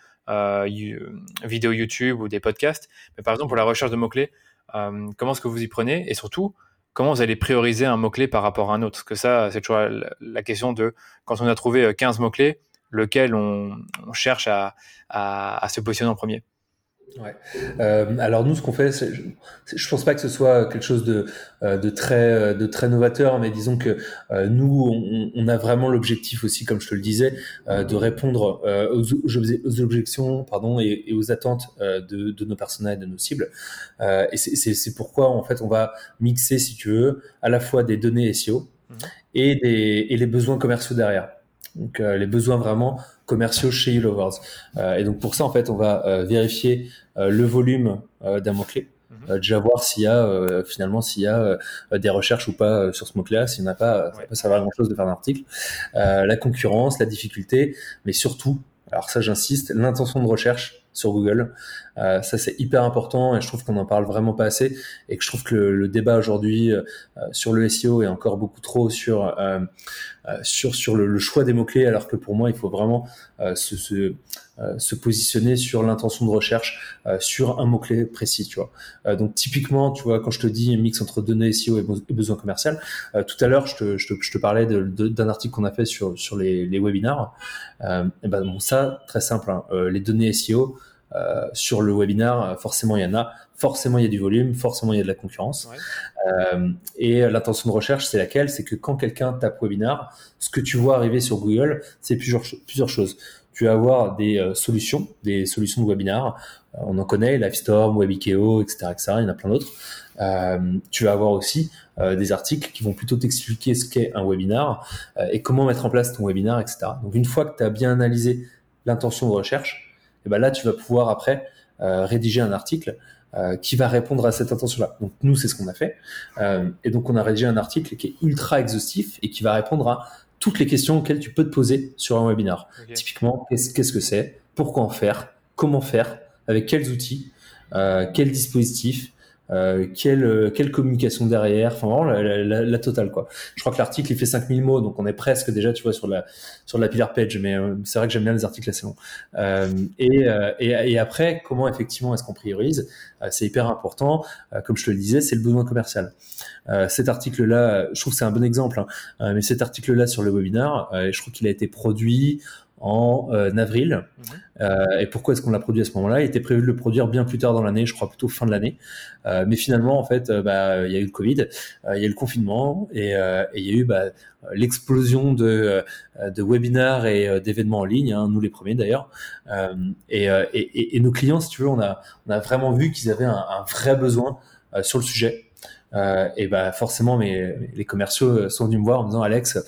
vidéo YouTube ou des podcasts. Mais par exemple, pour la recherche de mots-clés, comment est-ce que vous y prenez et surtout comment vous allez prioriser un mot-clé par rapport à un autre? Parce que ça, c'est toujours la, question de quand on a trouvé 15 euh, mots-clés, lequel on, cherche à, se positionner en premier. Ouais. Euh, alors nous, ce qu'on fait, je, je pense pas que ce soit quelque chose de, euh, de très de très novateur, mais disons que euh, nous, on, on, a vraiment l'objectif aussi, comme je te le disais, euh, de répondre aux, aux, objections, pardon, et, et aux attentes de, de, nos personnages et de nos cibles. et c'est pourquoi en fait, on va mixer, si tu veux, à la fois des données SEO mmh. et des et les besoins commerciaux derrière. Donc les besoins vraiment commerciaux chez YouLovers. Euh, et donc pour ça, en fait, on va euh, vérifier euh, le volume d'un mot-clé. Mhm. déjà voir s'il y a finalement s'il y a des recherches ou pas sur ce mot-clé s'il n'y en a pas ça peut servir grand chose de faire un article la concurrence la difficulté mais surtout alors ça j'insiste l'intention de recherche sur Google. Euh, ça c'est hyper important et je trouve qu'on en parle vraiment pas assez et que je trouve que le, débat aujourd'hui euh, sur le SEO est encore beaucoup trop sur euh, sur sur le, choix des mots clés alors que pour moi il faut vraiment se, se, positionner sur l'intention de recherche sur un mot clé précis tu vois. donc typiquement tu vois quand je te dis mix entre données SEO et, besoin commercial, tout à l'heure je te, je te, je te parlais d'un article qu'on a fait sur sur les, les webinars. et ben bon ça très simple hein. les données SEO euh, sur le webinar, forcément il y en a, forcément il y a du volume, forcément il y a de la concurrence. Euh, et l'intention de recherche, c'est laquelle? C'est que quand quelqu'un tape webinar, ce que tu vois arriver sur Google, c'est plusieurs, plusieurs choses. Tu vas avoir des euh, solutions, des solutions de webinar. on en connaît, Livestorm, Webikeo, etc., etc. Il y en a plein d'autres. tu vas avoir aussi des articles qui vont plutôt t'expliquer ce qu'est un webinar et comment mettre en place ton webinar, etc. Donc une fois que tu as bien analysé l'intention de recherche, et ben là, tu vas pouvoir après euh, rédiger un article euh, qui va répondre à cette intention-là. Donc nous, c'est ce qu'on a fait. Euh, et donc on a rédigé un article qui est ultra exhaustif et qui va répondre à toutes les questions auxquelles tu peux te poser sur un webinar. Typiquement, qu'est-ce que c'est? Pourquoi en faire? Comment faire? Avec quels outils? Quels dispositifs euh, quelle, euh, quelle communication derrière, enfin la, la, la, totale quoi. Je crois que l'article il fait 5000 mots, donc on est presque déjà tu vois sur la sur la pillar page, mais euh, c'est vrai que j'aime bien les articles assez longs. Euh, et, et, et, après, comment effectivement est-ce qu'on priorise? C'est hyper important. comme je te le disais, c'est le besoin commercial. cet article-là, je trouve que c'est un bon exemple, hein, mais cet article-là sur le webinar, je trouve qu'il a été produit en euh, avril. Mhm. Euh, et pourquoi est-ce qu'on l'a produit à ce moment-là? Il était prévu de le produire bien plus tard dans l'année, je crois plutôt fin de l'année. Euh, mais finalement, en fait, bah, il y a eu le Covid, il y a eu le confinement et, il y a eu bah, l'explosion de, de webinars et d'événements en ligne, hein, nous les premiers d'ailleurs. Et, et, et, nos clients, si tu veux, on a, on a vraiment vu qu'ils avaient un, un vrai besoin sur le sujet. et bah forcément, mais les commerciaux sont venus me voir en me disant Alex,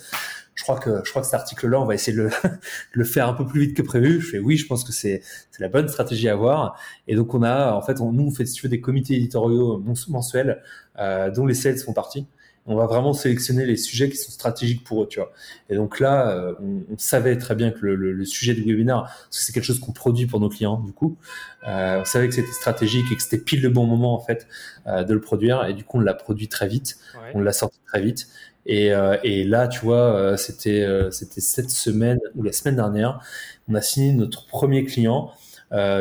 je crois que je crois que cet article-là, on va essayer de le, le, faire un peu plus vite que prévu. Je fais oui, je pense que c'est la bonne stratégie à avoir. Et donc on a en fait, on, nous on fait si tu veux des comités éditoriaux mensuels euh, dont les sales font partie. On va vraiment sélectionner les sujets qui sont stratégiques pour eux, tu vois. Et donc là, euh, on, savait très bien que le, le, sujet du webinaire, parce que c'est quelque chose qu'on produit pour nos clients, du coup, euh, on savait que c'était stratégique et que c'était pile le bon moment en fait euh, de le produire. Et du coup, on l'a produit très vite, on l'a sorti très vite. Et, euh, et, là, tu vois, euh, c'était euh, c'était cette semaine ou la semaine dernière, on a signé notre premier client.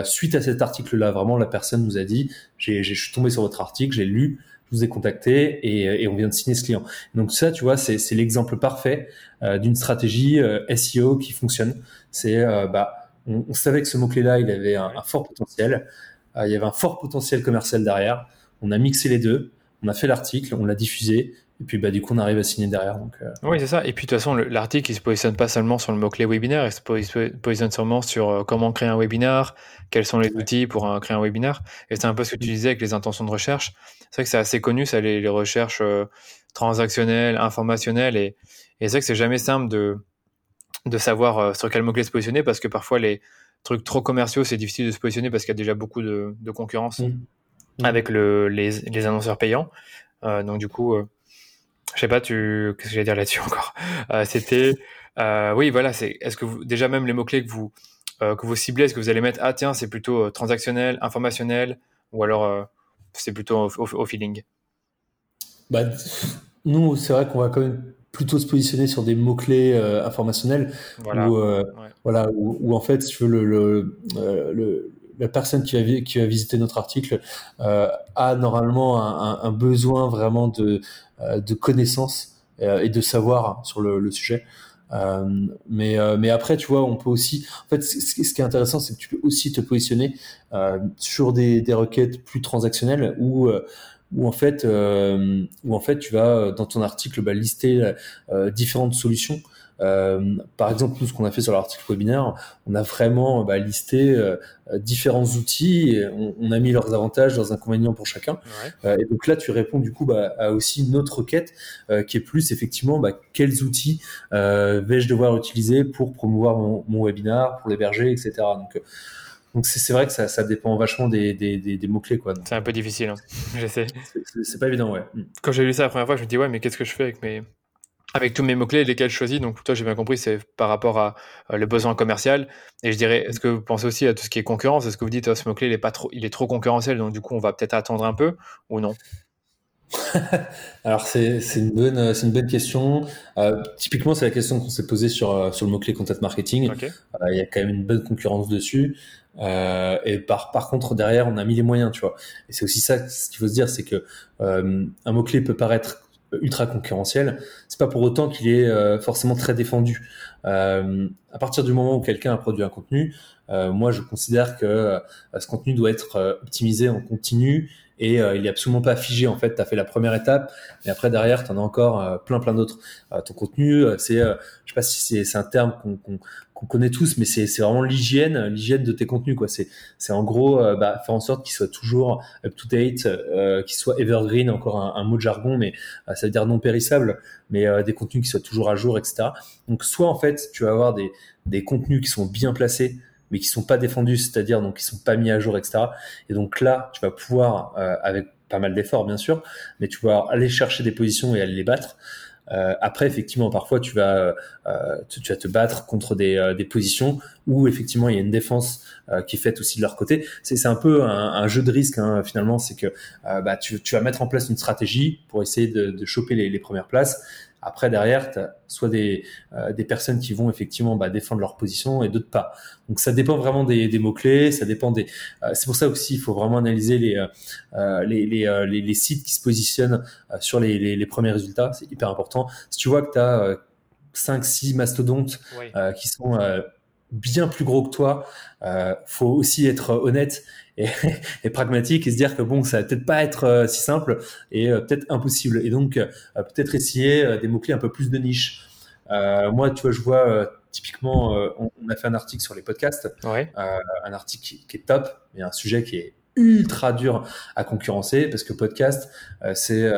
suite à cet article-là, vraiment, la personne nous a dit, j'ai, je suis tombé sur votre article, j'ai lu, je vous ai contacté et, on vient de signer ce client. Donc ça, tu vois, c'est, l'exemple parfait d'une stratégie SEO qui fonctionne. C'est, bah, on, savait que ce mot-clé-là, il avait un fort potentiel. il y avait un fort potentiel commercial derrière. On a mixé les deux. On a fait l'article, on l'a diffusé, et puis bah, du coup, on arrive à signer derrière. Donc, euh, Oui, c'est ça. Et puis de toute façon, l'article, il se positionne pas seulement sur le mot-clé webinaire, il se positionne sûrement sur euh, comment créer un webinaire, quels sont les outils pour créer un webinaire. Et c'est un peu ce que tu disais avec les intentions de recherche. C'est vrai que c'est assez connu, ça, les, recherches euh, transactionnelles, informationnelles. Et, et c'est vrai que c'est jamais simple de, de savoir sur quel mot-clé se positionner parce que parfois, les trucs trop commerciaux, c'est difficile de se positionner parce qu'il y a déjà beaucoup de, de concurrence mm. Mm. avec le, les, les, annonceurs payants. donc du coup je sais pas, tu, qu'est-ce que j'allais dire là-dessus encore? Euh, C'était, euh, oui, voilà, c'est, est-ce que vous, déjà même les mots clés que vous euh, que vous ciblez, est-ce que vous allez mettre, ah tiens, c'est plutôt transactionnel, informationnel, ou alors c'est plutôt au, feeling? Bah, nous, c'est vrai qu'on va quand même plutôt se positionner sur des mots clés informationnels, voilà, où, voilà, où, en fait, si tu veux le, le, le la personne qui va, qui va visiter notre article euh, a normalement un, un, besoin vraiment de, de connaissances euh, et de savoir sur le, sujet. Euh, mais, mais après, tu vois, on peut aussi. En fait, ce, qui est intéressant, c'est que tu peux aussi te positionner sur des, requêtes plus transactionnelles où où en fait, euh, où en fait, tu vas dans ton article bah, lister euh, différentes solutions euh, par exemple, nous, ce qu'on a fait sur l'article webinaire, on a vraiment bah, listé euh, différents outils, et on, a mis leurs avantages, leurs inconvénients pour chacun. Euh, et donc là, tu réponds du coup bah, à aussi une autre requête qui est plus effectivement bah, quels outils vais-je devoir utiliser pour promouvoir mon, mon webinaire, pour l'héberger, etc. Donc donc c'est vrai que ça, ça, dépend vachement des, des, des, mots-clés. C'est un peu difficile, hein. j'essaie. C'est pas évident, ouais. Quand j'ai lu ça la première fois, je me dis, ouais, mais qu'est-ce que je fais avec mes, avec tous mes mots-clés, lesquels je choisis. Donc, toi, j'ai bien compris, c'est par rapport à le besoin commercial. Et je dirais, est-ce que vous pensez aussi à tout ce qui est concurrence? Est-ce que vous dites, oh, ce mot-clé, il est pas trop, il est trop concurrentiel, donc du coup, on va peut-être attendre un peu ou non? Alors, c'est une bonne, c'est une bonne question. Euh, typiquement, c'est la question qu'on s'est posée sur euh, sur le mot-clé content marketing. Euh, il y a quand même une bonne concurrence dessus. et par, par contre, derrière, on a mis les moyens, tu vois. Et c'est aussi ça, ce qu'il faut se dire, c'est que un mot-clé peut paraître ultra concurrentiel, c'est pas pour autant qu'il est euh, forcément très défendu. Euh, à partir du moment où quelqu'un a produit un contenu, euh, moi je considère que ce contenu doit être optimisé en continu et il est absolument pas figé en fait. Tu as fait la première étape, et après derrière tu en as encore plein plein d'autres. ton contenu, c'est, je sais pas si c'est un terme qu'on qu'on connaît tous, mais c'est vraiment l'hygiène, l'hygiène de tes contenus quoi. C'est c'est en gros euh, bah, faire en sorte qu'ils soient toujours up to date, euh, qu'ils soient evergreen, encore un, un, mot de jargon, mais euh, ça veut dire non périssable, mais euh, des contenus qui soient toujours à jour, etc. Donc soit en fait tu vas avoir des des contenus qui sont bien placés, mais qui sont pas défendus, c'est-à-dire donc qui sont pas mis à jour, etc. Et donc là tu vas pouvoir avec pas mal d'efforts bien sûr, mais tu vas aller chercher des positions et aller les battre. Euh, après, effectivement, parfois tu vas, euh, vas te battre contre des, euh, des, positions où effectivement il y a une défense qui est faite aussi de leur côté. C'est un peu un, un, jeu de risque hein, finalement, c'est que bah, tu, tu, vas mettre en place une stratégie pour essayer de, de choper les, les premières places. Après, derrière, tu as soit des, euh, des personnes qui vont effectivement bah, défendre leur position et d'autres pas. Donc, ça dépend vraiment des, des mots-clés, ça dépend des... Euh, c'est pour ça aussi, il faut vraiment analyser les, euh, les, les, les, les, sites qui se positionnent sur les, les, premiers résultats. C'est hyper important. Si tu vois que tu as 5, 6 mastodontes qui sont bien plus gros que toi, euh, faut aussi être honnête et, et, pragmatique et se dire que bon, ça va peut-être pas être euh, si simple et euh, peut-être impossible. Et donc, euh, peut-être essayer des mots-clés un peu plus de niche. moi, tu vois, je vois typiquement, on, a fait un article sur les podcasts, un article qui, qui, est top, mais un sujet qui est ultra dur à concurrencer parce que podcast, c'est,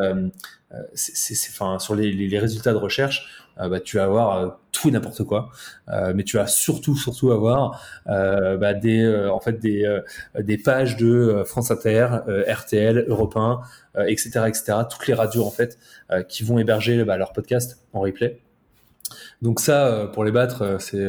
c'est, enfin, sur les, résultats de recherche, bah, tu vas avoir tout et n'importe quoi, mais tu vas surtout, surtout avoir bah, des, en fait, des, des pages de France Inter, RTL, Europe 1, etc., etc. Toutes les radios en fait qui vont héberger bah, leur podcast en replay. Donc ça, pour les battre, c'est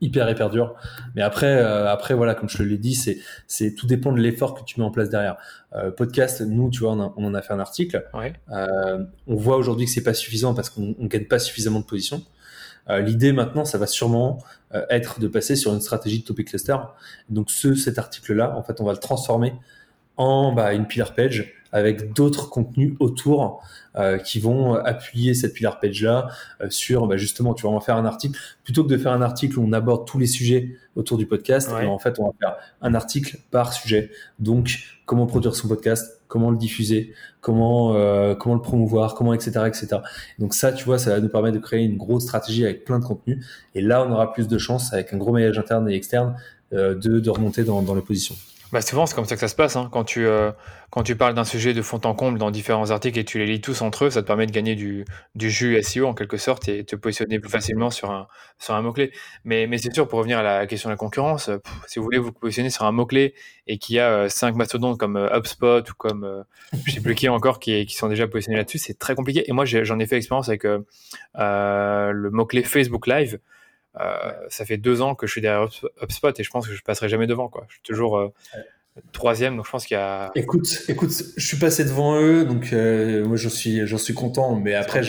hyper hyper dur. Mais après, euh, après voilà, comme je te l'ai dit, c'est c'est tout dépend de l'effort que tu mets en place derrière. Euh, podcast, nous, tu vois, on, on, en a fait un article. Euh, on voit aujourd'hui que c'est pas suffisant parce qu'on on gagne pas suffisamment de position. Euh, l'idée maintenant, ça va sûrement euh, être de passer sur une stratégie de topic cluster. Donc ce cet article-là, en fait, on va le transformer en bah, une pillar page avec d'autres contenus autour euh, qui vont appuyer cette pillar page là euh, sur bah, justement tu vas en faire un article. Plutôt que de faire un article où on aborde tous les sujets autour du podcast en fait on va faire un article par sujet. Donc comment produire son podcast comment le diffuser comment euh, comment le promouvoir comment etc etc donc ça tu vois ça va nous permettre de créer une grosse stratégie avec plein de contenus. Et là on aura plus de chances avec un gros maillage interne et externe de, de remonter dans, dans les positions bah souvent, c'est comme ça que ça se passe. Hein. Quand, tu, euh, quand tu parles d'un sujet de fond en comble dans différents articles et tu les lis tous entre eux, ça te permet de gagner du, du jus SEO en quelque sorte et te positionner plus facilement sur un, sur un mot-clé. Mais, mais c'est sûr, pour revenir à la question de la concurrence, si vous voulez vous positionner sur un mot-clé et qu'il y a euh, cinq mastodontes comme euh, HubSpot ou comme euh, je sais plus qui encore qui, qui sont déjà positionnés là-dessus, c'est très compliqué. Et moi, j'en ai, fait expérience avec le mot-clé Facebook Live. Euh, ça fait deux ans que je suis derrière HubSpot et je pense que je passerai jamais devant. Quoi. Je suis toujours euh, troisième, donc je pense qu'il y a. Écoute, écoute, je suis passé devant eux, donc euh, moi j'en suis, j'en suis content. Mais après,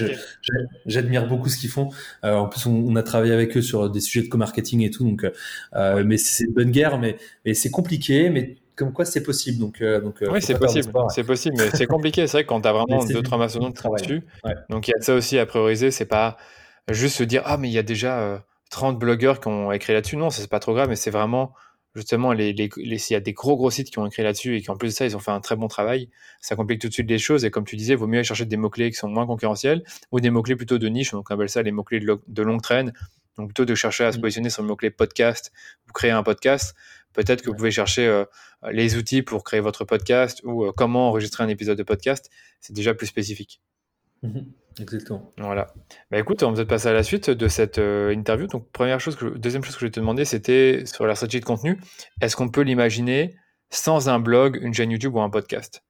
j'admire beaucoup ce qu'ils font. en plus, on, a travaillé avec eux sur des sujets de co-marketing et tout, donc mais c'est une bonne guerre, mais, mais c'est compliqué, mais comme quoi c'est possible. Donc, donc oui, c'est possible, c'est possible, mais c'est compliqué. C'est vrai que quand tu as vraiment deux trois mastodontes dessus, donc il y a ça aussi à prioriser. C'est pas juste se dire ah mais il y a déjà 30 blogueurs qui ont écrit là-dessus. Non, c'est pas trop grave, mais c'est vraiment justement les, les, s'il y a des gros gros sites qui ont écrit là-dessus et qui en plus de ça ils ont fait un très bon travail, ça complique tout de suite les choses et comme tu disais, il vaut mieux aller chercher des mots clés qui sont moins concurrentiels ou des mots clés plutôt de niche, donc on appelle ça les mots clés de, longue traîne. Donc plutôt de chercher à se mmh. positionner sur le mot clé podcast ou créer un podcast, peut-être que vous pouvez chercher euh, les outils pour créer votre podcast ou euh, comment enregistrer un épisode de podcast, c'est déjà plus spécifique. Mmh Exactement. Voilà. Bah écoute, on va peut-être passer à la suite de cette euh, interview. Donc, première chose que deuxième chose que je vais te demander, c'était sur la stratégie de contenu. Est-ce qu'on peut l'imaginer sans un blog, une chaîne YouTube ou un podcast?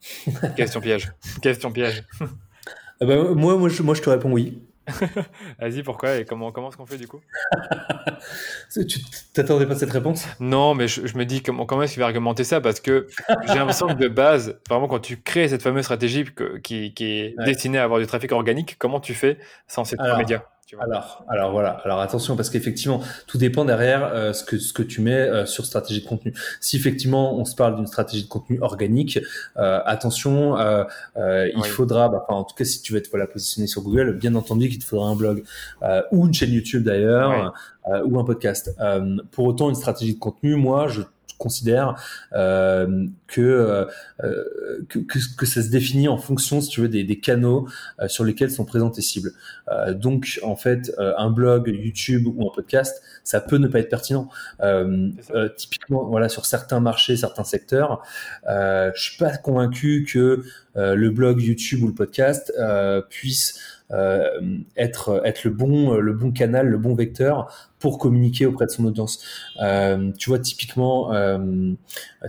Question piège. Question piège. Ah bah, moi, moi je, moi, je te réponds oui. Vas-y, pourquoi et comment, comment est-ce qu'on fait du coup? Tu t'attendais pas à cette réponse? Non, mais je, me dis comment, comment est-ce qu'il va argumenter ça? Parce que j'ai l'impression que de base, vraiment, quand tu crées cette fameuse stratégie qui, est destinée à avoir du trafic organique, comment tu fais sans ces trois médias? Alors, alors voilà. Alors attention parce qu'effectivement, tout dépend derrière euh, ce que ce que tu mets euh, sur stratégie de contenu. Si effectivement on se parle d'une stratégie de contenu organique, euh, attention, il faudra, bah, en tout cas si tu veux être voilà positionner sur Google, bien entendu qu'il te faudra un blog ou une chaîne YouTube d'ailleurs ou un podcast. pour autant, une stratégie de contenu, moi je considère euh, que, euh, que, que, ça se définit en fonction, si tu veux, des, des canaux euh, sur lesquels sont présentes tes cibles. Donc, en fait, un blog, YouTube ou un podcast, ça peut ne pas être pertinent. typiquement, voilà, sur certains marchés, certains secteurs, je suis pas convaincu que le blog, YouTube ou le podcast puisse être être le bon le bon canal, le bon vecteur pour communiquer auprès de son audience. Euh, tu vois typiquement euh,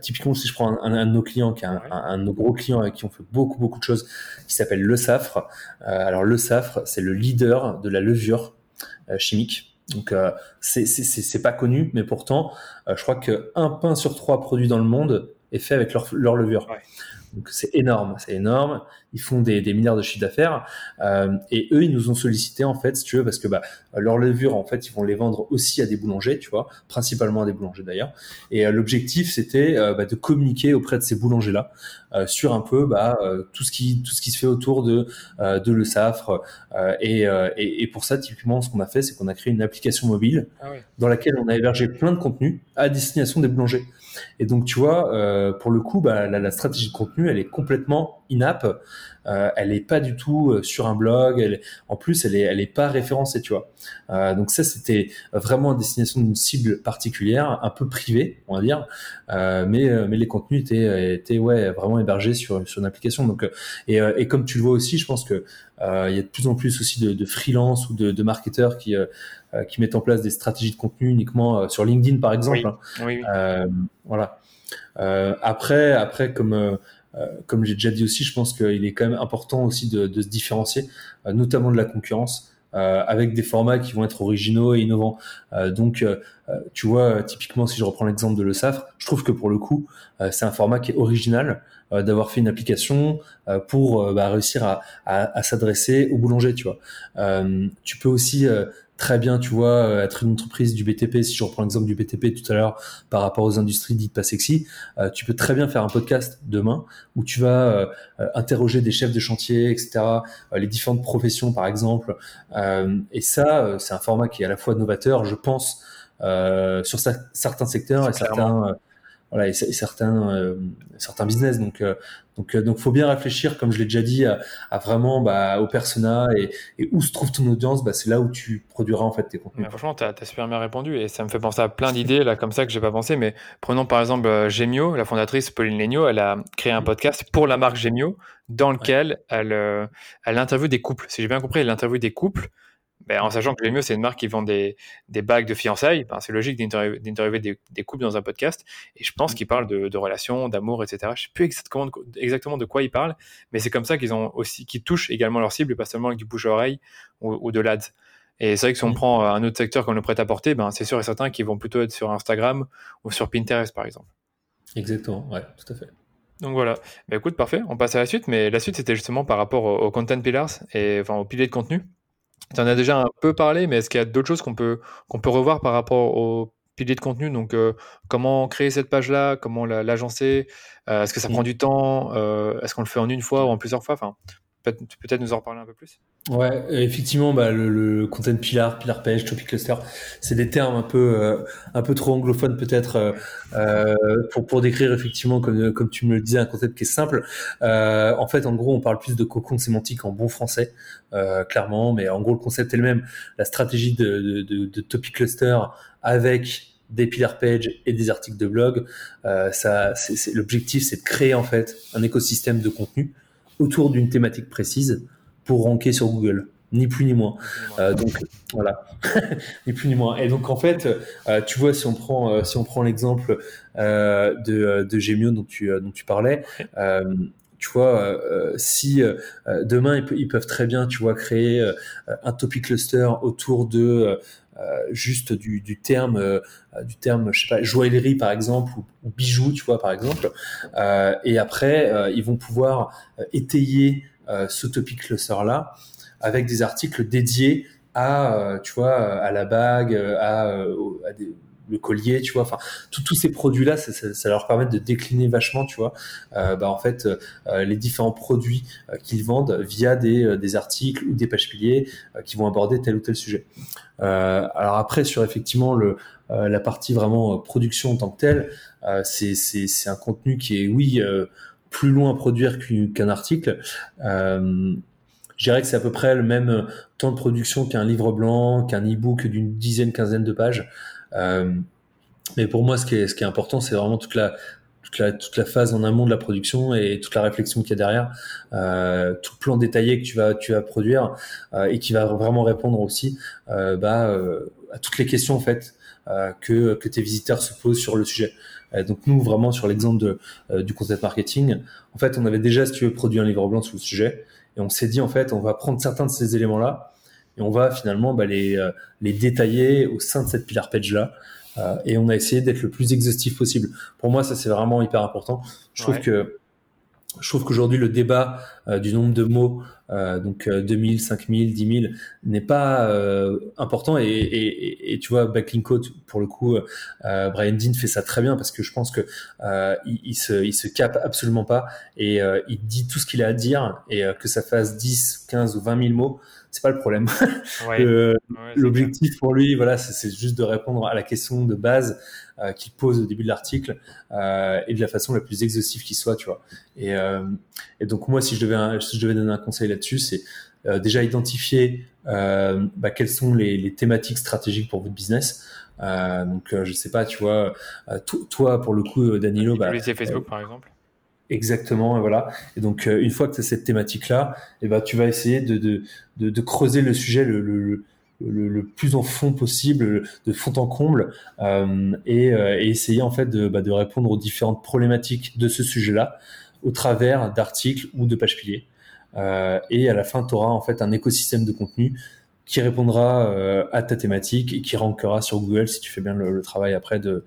typiquement si je prends un, de nos clients qui est un, de nos gros clients avec qui on fait beaucoup beaucoup de choses qui s'appelle Le Safre. alors Le Safre c'est le leader de la levure chimique. Donc euh, c'est pas connu, mais pourtant, je crois qu'un pain sur trois produits dans le monde est fait avec leur, leur levure. Donc c'est énorme, c'est énorme. Ils font des, des milliards de chiffres d'affaires euh, et eux ils nous ont sollicité en fait, si tu veux, parce que bah, leurs levures en fait ils vont les vendre aussi à des boulangers, tu vois, principalement à des boulangers d'ailleurs. Et euh, l'objectif c'était euh, bah, de communiquer auprès de ces boulangers là euh, sur un peu bah, euh, tout ce qui tout ce qui se fait autour de de le Safre. Et, et, et, pour ça typiquement ce qu'on a fait c'est qu'on a créé une application mobile ah dans laquelle on a hébergé plein de contenus à destination des boulangers. Et donc, tu vois, euh, pour le coup, bah, la, stratégie de contenu, elle est complètement in-app, euh, elle est pas du tout euh, sur un blog. Elle, en plus, elle est, elle est pas référencée, tu vois. Euh, donc ça, c'était vraiment à destination d'une cible particulière, un peu privée, on va dire. Euh, mais, mais les contenus étaient, étaient ouais, vraiment hébergés sur, sur une application. Donc, et, et comme tu le vois aussi, je pense que il y a de plus en plus aussi de, de freelance ou de, de marketeurs qui qui mettent en place des stratégies de contenu uniquement sur LinkedIn, par exemple. Oui. Oui, voilà. après, après, comme comme j'ai déjà dit aussi, je pense qu'il est quand même important aussi de, de se différencier, euh, notamment de la concurrence. Euh, avec des formats qui vont être originaux et innovants. Euh, donc, euh, tu vois, typiquement, si je reprends l'exemple de Le Safre, je trouve que pour le coup, c'est un format qui est original, d'avoir fait une application pour bah, réussir à, à, à s'adresser au boulanger, tu vois. tu peux aussi très bien, tu vois, euh, être une entreprise du BTP, si je reprends l'exemple du BTP tout à l'heure par rapport aux industries dites pas sexy, euh, tu peux très bien faire un podcast demain où tu vas euh, interroger des chefs de chantier, etc., les différentes professions par exemple. et ça, c'est un format qui est à la fois novateur, je pense, sur certains secteurs et certains voilà et, certains euh, certains business. Donc euh, donc euh, donc faut bien réfléchir comme je l'ai déjà dit à, vraiment bah, au persona et, et, où se trouve ton audience bah, c'est là où tu produiras en fait tes contenus. Franchement tu as, super bien répondu et ça me fait penser à plein d'idées là comme ça que j'ai pas pensé. Mais prenons par exemple Gemio la fondatrice Pauline Legno elle a créé un podcast pour la marque Gemio dans lequel elle elle interviewe des couples. Si j'ai bien compris elle interviewe des couples ben, en sachant que mieux c'est une marque qui vend des, des bagues de fiançailles, ben, c'est logique d'interviewer des, des, couples dans un podcast. Et je pense mm. qu'ils parlent de, de relations, d'amour, etc. Je sais plus exactement, exactement de quoi ils parlent, mais c'est comme ça qu'ils ont aussi, qu'ils touchent également leur cible, pas seulement avec du bouche à oreille ou, ou de l'ads. Et c'est vrai que si on mm. prend un autre secteur comme le prêt-à-porter, ben, c'est sûr et certain qu'ils vont plutôt être sur Instagram ou sur Pinterest, par exemple. Exactement, ouais, tout à fait. Donc voilà. Ben, écoute, parfait. On passe à la suite, mais la suite, c'était justement par rapport aux, content pillars et enfin aux piliers de contenu. Tu en as déjà un peu parlé, mais est-ce qu'il y a d'autres choses qu'on peut, qu'on peut revoir par rapport au pilier de contenu? Donc, euh, comment créer cette page-là? Comment l'agencer? Euh, Est-ce que ça mmh. prend du temps? Euh, Est-ce qu'on le fait en une fois ou en plusieurs fois? Enfin, Peut-être nous en reparler un peu plus? Ouais, effectivement, bah, le, content pillar, pillar page, topic cluster, c'est des termes un peu, euh, un peu trop anglophones peut-être euh, euh, pour, pour décrire effectivement, comme, comme tu me le disais, un concept qui est simple. en fait, en gros, on parle plus de cocon sémantique en bon français, clairement, mais en gros, le concept est le même. La stratégie de, de, topic cluster avec des pillar pages et des articles de blog, ça, l'objectif, c'est de créer en fait un écosystème de contenu autour d'une thématique précise pour ranker sur Google ni plus ni moins. Euh, donc voilà, ni plus ni moins. Et donc en fait, euh, tu vois, si on prend euh, si on prend l'exemple de de Gemio dont tu dont tu parlais. tu vois, si demain ils, peuvent très bien, tu vois, créer un topic cluster autour de juste du, terme, du terme, je sais pas, joaillerie par exemple ou, ou bijoux, tu vois, par exemple. et après, ils vont pouvoir étayer euh, ce topic cluster là avec des articles dédiés à euh, tu vois à la bague à, le collier, tu vois, enfin tous ces produits-là, ça, leur permet de décliner vachement, tu vois, euh, bah, en fait les différents produits qu'ils vendent via des, articles ou des pages piliers qui vont aborder tel ou tel sujet. alors après sur effectivement la partie vraiment production en tant que telle, c'est un contenu qui est oui plus loin à produire qu'un article. Euh, je dirais que c'est à peu près le même temps de production qu'un livre blanc, qu'un e-book d'une dizaine, quinzaine de pages. Euh, mais pour moi, ce qui est, ce qui est important, c'est vraiment toute la, toute la, toute la phase en amont de la production et toute la réflexion qu'il y a derrière, euh, tout plan détaillé que tu vas, tu vas produire euh, et qui va vraiment répondre aussi euh, bah, euh, à toutes les questions en fait que, que tes visiteurs se posent sur le sujet. Euh, donc nous, vraiment sur l'exemple de, euh, du concept marketing, en fait, on avait déjà, si tu veux, produit un livre blanc sur le sujet, et on s'est dit, en fait, on va prendre certains de ces éléments-là, et on va finalement bah, les, euh, les détailler au sein de cette pillar page-là, et on a essayé d'être le plus exhaustif possible. Pour moi, ça c'est vraiment hyper important. Je trouve que je trouve qu'aujourd'hui le débat du nombre de mots donc 2000, 5000, 10 000 n'est pas important. Et, et, et, tu vois, Backlink Code, pour le coup, Brian Dean fait ça très bien parce que je pense que il, il, se, il se cape absolument pas et il dit tout ce qu'il a à dire et que ça fasse 10, 15 ou 20 000 mots c'est pas le problème. L'objectif pour lui, voilà, c'est juste de répondre à la question de base euh, qu'il pose au début de l'article euh, et de la façon la plus exhaustive qui soit, tu vois. Et, euh, et, donc moi, si je devais, si je devais donner un conseil là-dessus, c'est déjà identifier bah, quelles sont les, les, thématiques stratégiques pour votre business. donc je sais pas, tu vois, toi pour le coup, Danilo, bah, Facebook par exemple. Exactement, et voilà. Et donc, euh, une fois que tu as cette thématique-là, eh ben, tu vas essayer de, creuser le sujet le, plus en fond possible, de fond en comble, euh, et, euh, et, essayer en fait de, bah, de répondre aux différentes problématiques de ce sujet-là au travers d'articles ou de pages piliers. Et à la fin, tu auras en fait un écosystème de contenu qui répondra à ta thématique et qui rankera sur Google si tu fais bien le, le travail après de,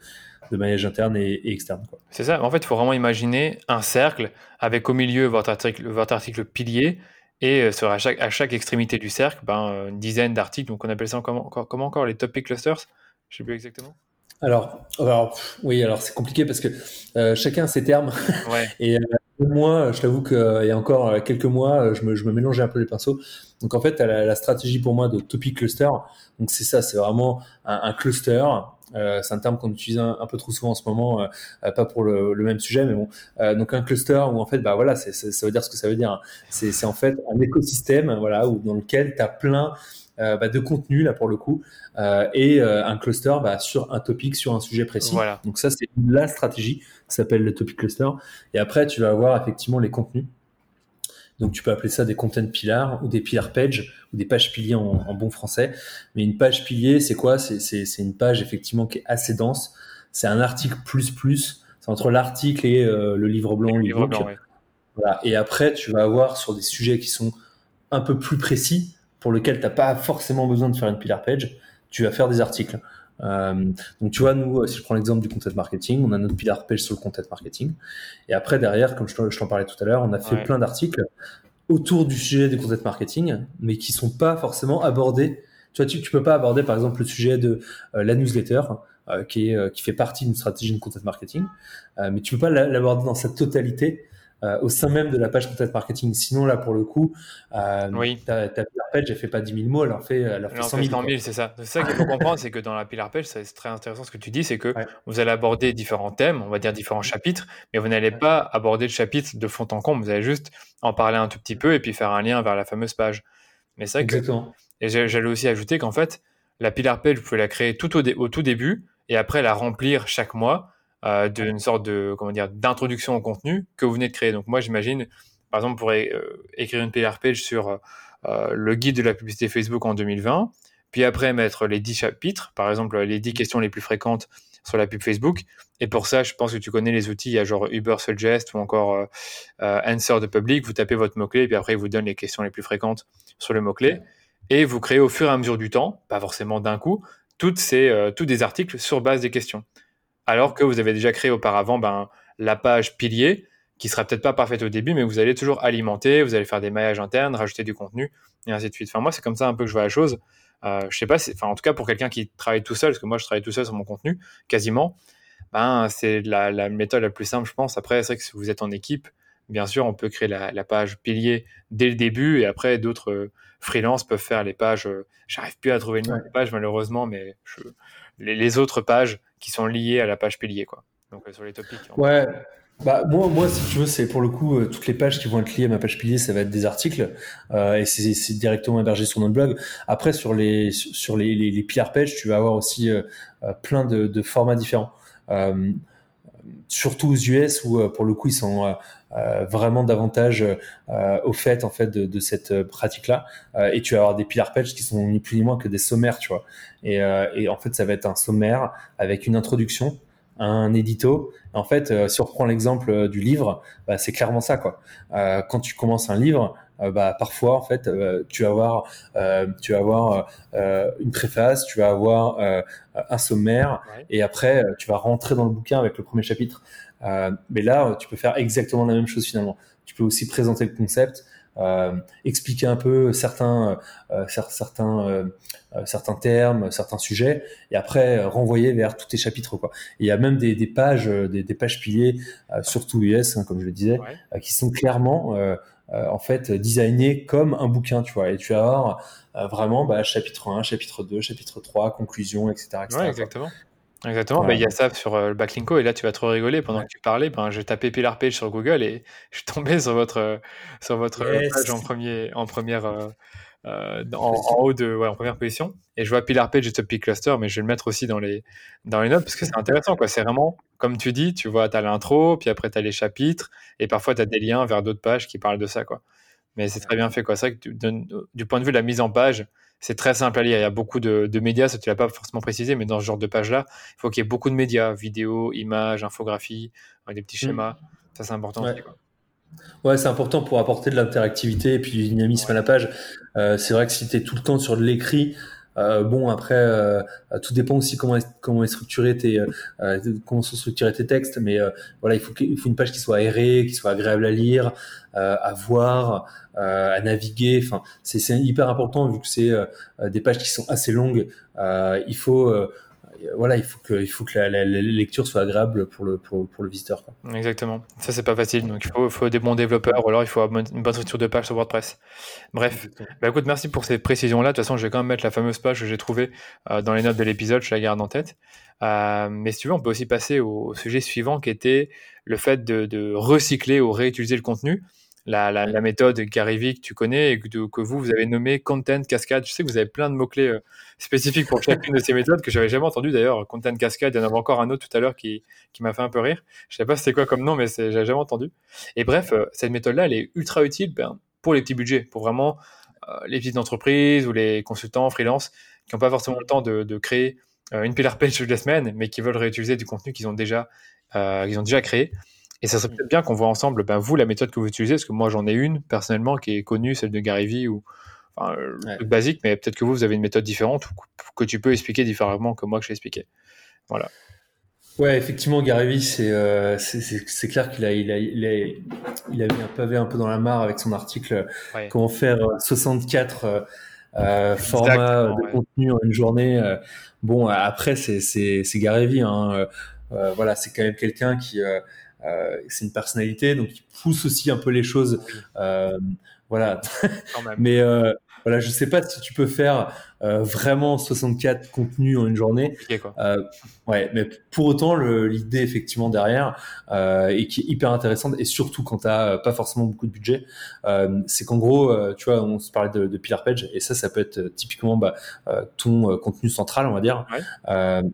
de maillage interne et, externe. C'est ça. En fait, il faut vraiment imaginer un cercle avec au milieu votre article, votre article pilier et euh, sur à chaque, à chaque extrémité du cercle, ben, une dizaine d'articles. Donc, on appelle ça comment, comment encore les topic clusters? Je ne sais plus exactement. Alors, alors oui, alors c'est compliqué parce que euh, chacun a ses termes. Ouais. et euh, moi, je t'avoue qu'il y a encore quelques mois, je me, je me, mélangeais un peu les pinceaux. Donc en fait, la, stratégie pour moi de topic cluster, donc c'est ça, c'est vraiment un, cluster euh, c'est un terme qu'on utilise un, peu trop souvent en ce moment, euh, euh, pas pour le, même sujet, mais bon. donc un cluster où en fait, bah voilà, ça veut dire ce que ça veut dire. Hein. C'est, en fait un écosystème, voilà, où, dans lequel tu as plein bah, de contenu là pour le coup, et un cluster bah, sur un topic, sur un sujet précis. Voilà. Donc ça, c'est la stratégie, qui s'appelle le topic cluster. Et après, tu vas avoir effectivement les contenus. Donc tu peux appeler ça des content pillars ou des pillar pages ou des pages piliers en, bon français. Mais une page pilier, c'est quoi? C'est une page effectivement qui est assez dense. C'est un article plus plus. C'est entre l'article et euh, le livre blanc. Le livre blanc voilà. Et après, tu vas avoir sur des sujets qui sont un peu plus précis, pour lesquels tu n'as pas forcément besoin de faire une pillar page, tu vas faire des articles. Euh, donc tu vois, nous, si je prends l'exemple du content marketing, on a notre pilar page sur le content marketing. Et après, derrière, comme je t'en parlais tout à l'heure, on a fait plein d'articles autour du sujet du content marketing, mais qui sont pas forcément abordés. Tu vois, tu, tu peux pas aborder, par exemple, le sujet de euh, la newsletter, euh, qui, est, qui fait partie d'une stratégie de content marketing, mais tu peux pas l'aborder dans sa totalité euh, au sein même de la page content marketing. Sinon, là, pour le coup, euh, oui. ta, ta pillar page, elle fait pas 10 000 mots, elle en fait, elle en fait 100 000. c'est ça. C'est ça qu'il faut comprendre, c'est que dans la pillar page, c'est très intéressant ce que tu dis, c'est que vous allez aborder différents thèmes, on va dire différents chapitres, mais vous n'allez pas aborder le chapitre de fond en comble. Vous allez juste en parler un tout petit peu et puis faire un lien vers la fameuse page. Mais ça, Exactement. Et j'allais aussi ajouter qu'en fait, la pillar page, vous pouvez la créer tout au, au tout début et après la remplir chaque mois euh, d'une sorte de comment dire d'introduction au contenu que vous venez de créer. Donc moi j'imagine par exemple pour euh, écrire une PR page sur euh, le guide de la publicité Facebook en 2020, puis après mettre les 10 chapitres, par exemple les 10 questions les plus fréquentes sur la pub Facebook. Et pour ça, je pense que tu connais les outils, il y a genre Uber Suggest ou encore Answer the Public. Vous tapez votre mot-clé et puis après, il vous donne les questions les plus fréquentes sur le mot-clé. Et vous créez au fur et à mesure du temps, pas forcément d'un coup, toutes ces, tous des articles sur base des questions alors que vous avez déjà créé auparavant ben, la page pilier, qui sera peut-être pas parfaite au début, mais vous allez toujours alimenter, vous allez faire des maillages internes, rajouter du contenu, et ainsi de suite. Enfin, moi, c'est comme ça un peu que je vois la chose. Euh, je sais pas, enfin, en tout cas, pour quelqu'un qui travaille tout seul, parce que moi, je travaille tout seul sur mon contenu, quasiment, ben, c'est la, la, méthode la plus simple, je pense. Après, c'est vrai que si vous êtes en équipe, bien sûr, on peut créer la, la page pilier dès le début, et après, d'autres euh, freelances peuvent faire les pages. Euh, j'arrive plus à trouver une page, malheureusement, mais je, les, autres pages qui sont liées à la page pilier, quoi. Donc euh, sur les topics. Ouais. Bah, moi, moi, si tu veux, c'est pour le coup, euh, toutes les pages qui vont être liées à ma page pilier, ça va être des articles, euh, et c'est directement hébergé sur notre blog. Après, sur les, sur les, les, PR pages, tu vas avoir aussi plein de, formats différents. Surtout aux US où, pour le coup, ils sont vraiment davantage au fait, en fait, de, de cette pratique-là. et tu vas avoir des PR pages qui sont ni plus ni moins que des sommaires, tu vois. Et, et en fait, ça va être un sommaire avec une introduction un édito. En fait, euh, si on reprend l'exemple euh, du livre, bah, c'est clairement ça. Quoi. Euh, quand tu commences un livre, bah, parfois, en fait, tu vas avoir, tu vas avoir une préface, tu vas avoir un sommaire, et après, tu vas rentrer dans le bouquin avec le premier chapitre. mais là, tu peux faire exactement la même chose finalement. Tu peux aussi présenter le concept, expliquer un peu certains, certains, certains termes, certains sujets, et après renvoyer vers tous tes chapitres. Quoi. il y a même des, des pages, des, des, pages piliers, surtout US, hein, comme je le disais, qui sont clairement en fait designées comme un bouquin, tu vois. Et tu vas avoir vraiment bah, chapitre 1, chapitre 2, chapitre 3, conclusion, etc. etc. exactement. Exactement, bah, il y a ça sur euh, le backlinko et là tu vas trop rigoler pendant que tu parlais, ben, j'ai tapé Pillar Page sur Google et je suis tombé sur votre, euh, sur votre page en, premier, en première, euh, en, haut de, ouais, en première position. Et je vois Pillar Page et Topic Cluster, mais je vais le mettre aussi dans les, dans les notes parce que c'est intéressant, quoi. C'est vraiment, comme tu dis, tu vois, tu as l'intro, puis après tu as les chapitres et parfois tu as des liens vers d'autres pages qui parlent de ça, quoi. Mais c'est très bien fait, quoi. C'est vrai que du point de vue de la mise en page, c'est très simple à lire. Il y a beaucoup de, médias, ça tu l'as pas forcément précisé, mais dans ce genre de page-là, il faut qu'il y ait beaucoup de médias, vidéos, images, infographies, des petits mm. schémas. Ça, c'est important. Ouais. Ouais, c'est important pour apporter de l'interactivité et puis du dynamisme à la page. Euh, c'est vrai que si tu es tout le temps sur de l'écrit, euh, bon, après, euh, tout dépend aussi comment comment est structuré tes, comment sont structurés tes textes, mais voilà, il faut, il faut une page qui soit aérée, qui soit agréable à lire, à voir, à naviguer. Enfin, c'est hyper important vu que c'est des pages qui sont assez longues. il faut voilà, il faut que, il faut que la, lecture soit agréable pour le, pour, le visiteur. Exactement. Ça, c'est pas facile. Donc, il faut, faut, des bons développeurs ou alors il faut une bonne structure de page sur WordPress. Bref. Bah, écoute, merci pour ces précisions-là. De toute façon, je vais quand même mettre la fameuse page que j'ai trouvée euh, dans les notes de l'épisode. Je la garde en tête. Euh, mais si tu veux, on peut aussi passer au, sujet suivant qui était le fait de, de recycler ou réutiliser le contenu la, la, la, méthode Gary que tu connais et que, que, vous, vous avez nommé Content Cascade. Je sais que vous avez plein de mots-clés euh, spécifiques pour chacune de ces méthodes que j'avais jamais entendu d'ailleurs. Content Cascade, il y en avait encore un autre tout à l'heure qui, qui m'a fait un peu rire. Je sais pas c'était quoi comme nom, mais j'avais jamais entendu. Et bref, euh, cette méthode-là, elle est ultra utile ben, pour les petits budgets, pour vraiment euh, les petites entreprises ou les consultants freelance qui n'ont pas forcément le temps de, de créer une pillar page toutes les semaines, mais qui veulent réutiliser du contenu qu'ils ont déjà, qu'ils ont déjà créé. Et ça serait peut-être bien qu'on voit ensemble, ben, vous, la méthode que vous utilisez, parce que moi j'en ai une personnellement qui est connue, celle de Gary Vee, ou enfin, basique, mais peut-être que vous, vous avez une méthode différente ou que tu peux expliquer différemment que moi que j'ai expliqué. Voilà. Ouais, effectivement, Gary Vee, c'est euh, c'est clair qu'il a, il a, il a, il a mis un pavé un peu dans la mare avec son article Comment faire 64 euh, euh, formats de contenu en une journée. bon, après, c'est Gary Vee. Hein, voilà, c'est quand même quelqu'un qui euh, c'est une personnalité, donc il pousse aussi un peu les choses. Euh, voilà. Mais euh, voilà, je sais pas si tu peux faire euh, vraiment 64 contenus en une journée. Euh, ouais, mais pour autant, l'idée effectivement derrière euh, et qui est hyper intéressante et surtout quand tu n'as pas forcément beaucoup de budget, c'est qu'en gros, tu vois, on se parlait de, de Pillar Page et ça, ça peut être typiquement bah, ton contenu central, on va dire.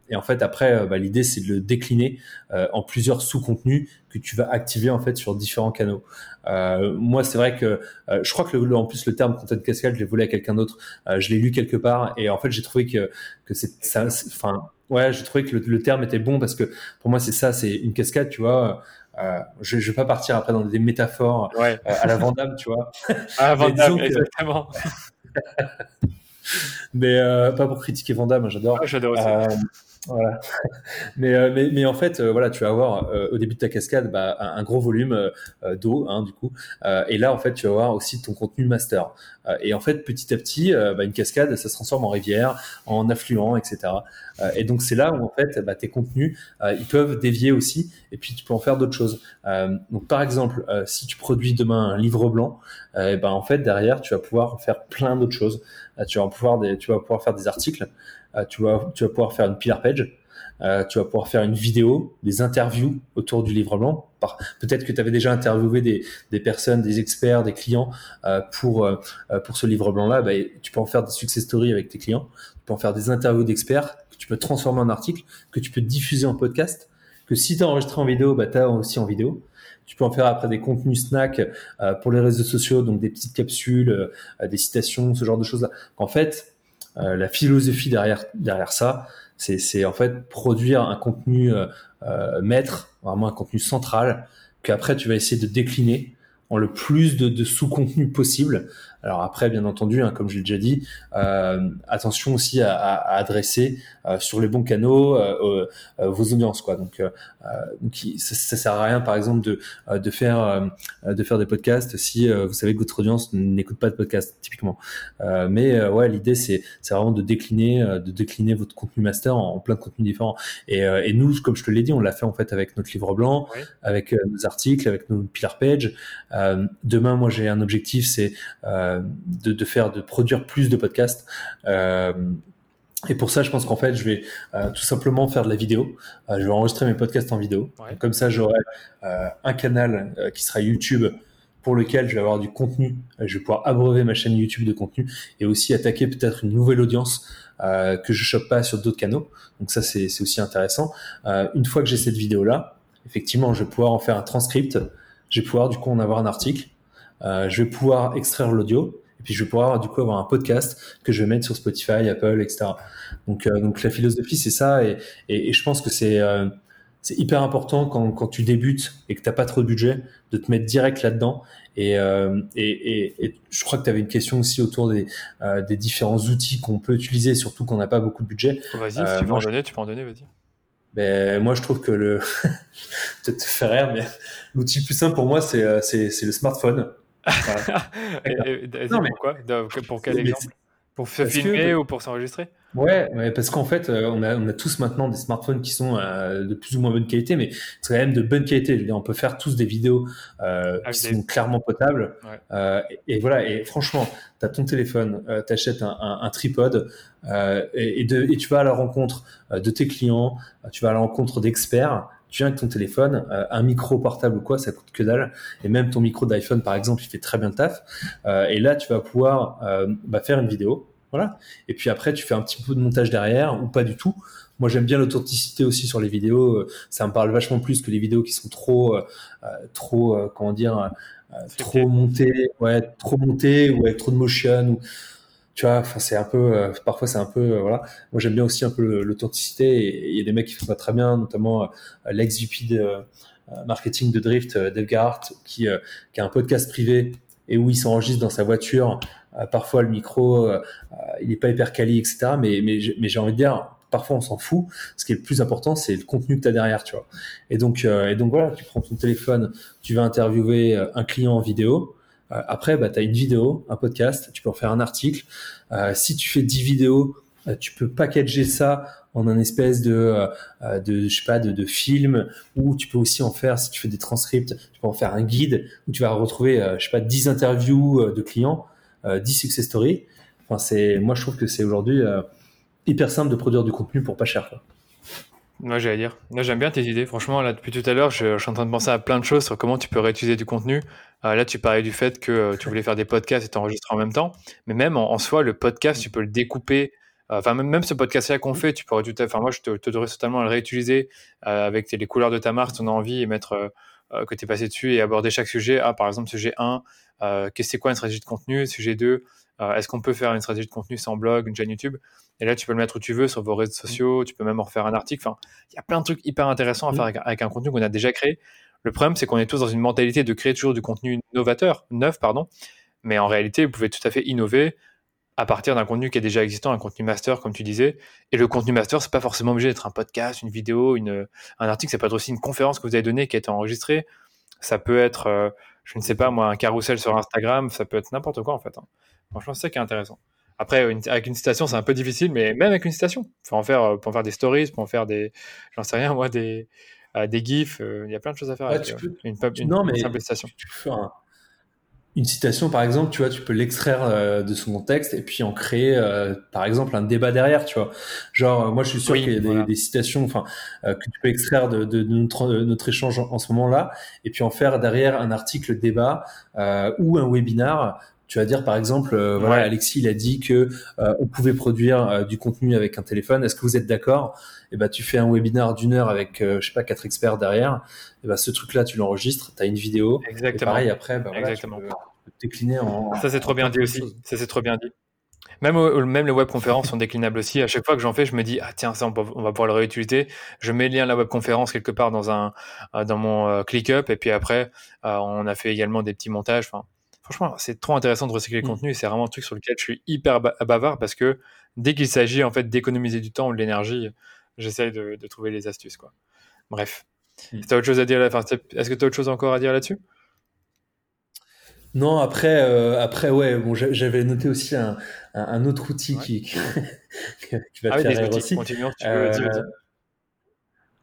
et en fait, après, bah, l'idée c'est de le décliner en plusieurs sous-contenus que tu vas activer en fait sur différents canaux. Moi, c'est vrai que je crois que le, en plus le terme content cascade, je l'ai volé à quelqu'un d'autre. Je l'ai lu quelque part et en fait, j'ai trouvé que que c'est ça. Enfin, ouais, j'ai trouvé que le, terme était bon parce que pour moi, c'est ça, c'est une cascade, tu vois. Euh, je, je vais pas partir après dans des métaphores à la Vandame, tu vois. À la Vandame, exactement. mais pas pour critiquer Vandame, j'adore. j'adore aussi. Voilà. mais, euh, mais, mais, en fait, euh, voilà, tu vas avoir euh, au début de ta cascade bah, un, gros volume d'eau, hein, du coup. et là, en fait, tu vas avoir aussi ton contenu master. et en fait, petit à petit, bah, une cascade, ça se transforme en rivière, en affluent, etc. et donc, c'est là où, en fait, bah, tes contenus, ils peuvent dévier aussi. Et puis, tu peux en faire d'autres choses. donc, par exemple, si tu produis demain un livre blanc, et ben, en fait, derrière, tu vas pouvoir faire plein d'autres choses. tu, vas pouvoir tu vas pouvoir faire des articles. Euh, tu, vas, tu vas pouvoir faire une pillar page. Euh, tu vas pouvoir faire une vidéo, des interviews autour du livre blanc. Peut-être que tu avais déjà interviewé des, des, personnes, des experts, des clients euh, pour, euh, pour ce livre blanc-là. Bah, tu peux en faire des success stories avec tes clients. Tu peux en faire des interviews d'experts que tu peux transformer en article, que tu peux diffuser en podcast. Que si tu as enregistré en vidéo, bah, tu as aussi en vidéo. Tu peux en faire après des contenus snacks euh, pour les réseaux sociaux, donc des petites capsules, des citations, ce genre de choses-là. En fait, euh, la philosophie derrière derrière ça, c'est en fait produire un contenu euh, euh, maître, vraiment un contenu central, qu'après tu vas essayer de décliner en le plus de, de sous-contenu possible Alors après, bien entendu, hein, comme je l'ai déjà dit, euh, attention aussi à, à, adresser euh, sur les bons canaux euh, vos audiences, quoi. Donc, donc ça, ça, sert à rien, par exemple, de, de faire de faire des podcasts si vous savez que votre audience n'écoute pas de podcast, typiquement. mais ouais, l'idée c'est c'est vraiment de décliner de décliner votre contenu master en, plein de contenus différents. Et, et nous, comme je te l'ai dit, on l'a fait en fait avec notre livre blanc, avec nos articles, avec nos pillar page. demain, moi, j'ai un objectif, c'est euh, de, faire, de produire plus de podcasts. Euh, et pour ça, je pense qu'en fait, je vais euh, tout simplement faire de la vidéo. je vais enregistrer mes podcasts en vidéo. Comme ça, j'aurai un canal qui sera YouTube pour lequel je vais avoir du contenu. Je vais pouvoir abreuver ma chaîne YouTube de contenu et aussi attaquer peut-être une nouvelle audience que je chope pas sur d'autres canaux. Donc ça, c'est aussi intéressant. une fois que j'ai cette vidéo-là, effectivement, je vais pouvoir en faire un transcript. Je vais pouvoir du coup en avoir un article euh, je vais pouvoir extraire l'audio et puis je vais pouvoir du coup avoir un podcast que je vais mettre sur Spotify, Apple, etc. Donc, euh, donc la philosophie c'est ça et, et, et, je pense que c'est euh, c'est hyper important quand, quand tu débutes et que t'as pas trop de budget de te mettre direct là-dedans. Et, euh, et, et, je crois que tu avais une question aussi autour des, euh, des différents outils qu'on peut utiliser, surtout quand on n'a pas beaucoup de budget. Vas-y, si tu peux en donner, tu peux en donner, vas-y. Ben, moi, je trouve que le, peut-être te faire rire, mais l'outil le plus simple pour moi, c'est, c'est, c'est le smartphone. Non, mais pourquoi? Pour quel exemple? Pour se filmer ou pour s'enregistrer? Ouais, ouais, parce qu'en fait, euh, on, a, on a tous maintenant des smartphones qui sont euh, de plus ou moins bonne qualité, mais c'est quand même de bonne qualité. Je veux dire, on peut faire tous des vidéos euh, qui sont clairement potables. Euh, et, voilà, et franchement, tu as ton téléphone, tu achètes un, un, un tripode et, et, de, et tu vas à la rencontre de tes clients, tu vas à la rencontre d'experts tu viens avec ton téléphone, euh, un micro portable ou quoi, ça coûte que dalle. Et même ton micro d'iPhone, par exemple, il fait très bien le taf. Euh, et là, tu vas pouvoir euh, bah, faire une vidéo. Voilà. Et puis après, tu fais un petit peu de montage derrière ou pas du tout. Moi, j'aime bien l'authenticité aussi sur les vidéos. Ça me parle vachement plus que les vidéos qui sont trop, trop, comment dire, trop montées, ouais, trop montées ou avec trop de motion. Ou tu vois enfin c'est un peu euh, parfois c'est un peu euh, voilà moi j'aime bien aussi un peu l'authenticité il y a des mecs qui font pas très bien notamment euh, l'ex VP de marketing de Drift Dave Garhart qui qui a un podcast privé et où il s'enregistre dans sa voiture parfois le micro il est pas hyper quali etc mais mais mais j'ai envie de dire parfois on s'en fout. Ce qui est le plus important, c'est le contenu que tu as derrière, tu vois. Et donc, et donc voilà, tu prends ton téléphone, tu vas interviewer un client en vidéo, euh, après, bah, tu as une vidéo, un podcast, tu peux en faire un article. Euh, si tu fais 10 vidéos, euh, tu peux packager ça en un espèce de, de je sais pas, de, de, film, ou tu peux aussi en faire, si tu fais des transcripts, tu peux en faire un guide où tu vas retrouver, je sais pas, 10 interviews de clients, 10 success stories. Enfin, c'est, moi, je trouve que c'est aujourd'hui hyper simple de produire du contenu pour pas cher. Quoi. Moi, j'allais dire. Moi, j'aime bien tes idées. Franchement, là, depuis tout à l'heure, je, suis en train de penser à plein de choses sur comment tu peux réutiliser du contenu. Euh, là, tu parlais du fait que euh, tu voulais faire des podcasts et t'enregistrer en même temps. Mais même en, soi, le podcast, tu peux le découper. Euh, enfin, même, ce podcast-là qu'on fait, tu pourrais tout à Enfin, moi, je te, te totalement à le réutiliser avec les couleurs de ta marque, ton envie et mettre que tu es passé dessus et aborder chaque sujet. Ah, par exemple, sujet 1, qu'est-ce que c'est quoi une stratégie de contenu? Sujet 2, est-ce qu'on peut faire une stratégie de contenu sans blog, une chaîne YouTube? Et là, tu peux le mettre où tu veux, sur vos réseaux sociaux, tu peux même en refaire un article. Enfin, il y a plein de trucs hyper intéressants à faire avec, un contenu qu'on a déjà créé. Le problème, c'est qu'on est tous dans une mentalité de créer toujours du contenu novateur, neuf, pardon. Mais en réalité, vous pouvez tout à fait innover à partir d'un contenu qui est déjà existant, un contenu master, comme tu disais. Et le contenu master, c'est pas forcément obligé d'être un podcast, une vidéo, une, un article. Ça peut être aussi une conférence que vous avez donnée qui a été enregistrée. Ça peut être, euh, je ne sais pas moi, un carrousel sur Instagram. Ça peut être n'importe quoi en fait. Hein. Franchement, c'est ça qui est intéressant. Après, avec une citation, c'est un peu difficile, mais même avec une citation, pour en faire, euh, pour en faire des stories, pour en faire des, j'en sais rien, moi, des, euh, des gifs, euh, il y a plein de choses à faire avec une, non, mais simple citation. Tu, peux une citation, par exemple, tu vois, tu peux l'extraire de son contexte et puis en créer, par exemple, un débat derrière, tu vois. Genre, moi, je suis sûr qu'il y a des, citations, enfin, que tu peux extraire de, de, notre, notre, échange en, ce moment-là et puis en faire derrière un article débat ou un webinar tu vas dire par exemple, euh, voilà, Alexis, il a dit que euh, on pouvait produire euh, du contenu avec un téléphone. Est-ce que vous êtes d'accord? Et eh ben, tu fais un webinar d'une heure avec, je sais pas, quatre experts derrière. Et eh ben, ce truc-là, tu l'enregistres, tu as une vidéo. Exactement. Et pareil après, ben, voilà, Exactement. Tu peux décliner en. Ça c'est trop bien dit aussi. Ça c'est trop bien dit. Même, même les webconférences sont déclinables aussi. À chaque fois que j'en fais, je me dis ah tiens ça on, va pouvoir le réutiliser. Je mets le lien de la webconférence quelque part dans un dans mon ClickUp et puis après on a fait également des petits montages. Enfin, franchement, c'est trop intéressant de recycler le Mm. contenu. C'est vraiment un truc sur lequel je suis hyper ba- bavard parce que dès qu'il s'agit en fait d'économiser du temps ou de l'énergie, j'essaye de, de trouver les astuces. Quoi. Bref. Mm. T'as autre chose à dire là enfin, t'as- Est-ce que tu as autre chose encore à dire là-dessus? Non, après, euh, après, ouais, bon, j'a- j'avais noté aussi un, un, un autre outil Ouais. qui, qui va Ah te oui, faire rire outils. aussi. Continuons, tu veux. Vas-y, Euh.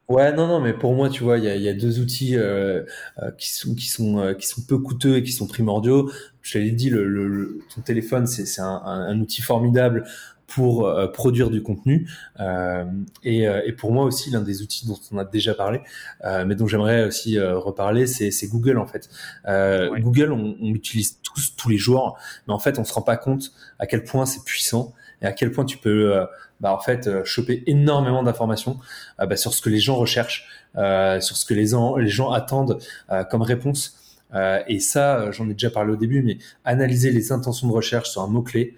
Ouais, non, non, mais pour moi, tu vois, il y a, y a deux outils euh, euh, qui sont qui sont euh, qui sont peu coûteux et qui sont primordiaux. Je l'ai dit, le, le, le- ton téléphone, c'est c'est un, un, un outil formidable pour euh, produire du contenu euh, et, euh, et pour moi aussi l'un des outils dont on a déjà parlé, euh, mais dont j'aimerais aussi euh, reparler, c'est Google en fait. Euh, Ouais. Google, on, on l'utilise tous tous les jours, mais en fait, on se rend pas compte à quel point c'est puissant et à quel point tu peux euh, bah, en fait euh, choper énormément d'informations euh, bah, sur ce que les gens recherchent, euh, sur ce que les, les gens attendent comme réponse. Et ça, j'en ai déjà parlé au début, mais analyser les intentions de recherche sur un mot-clé,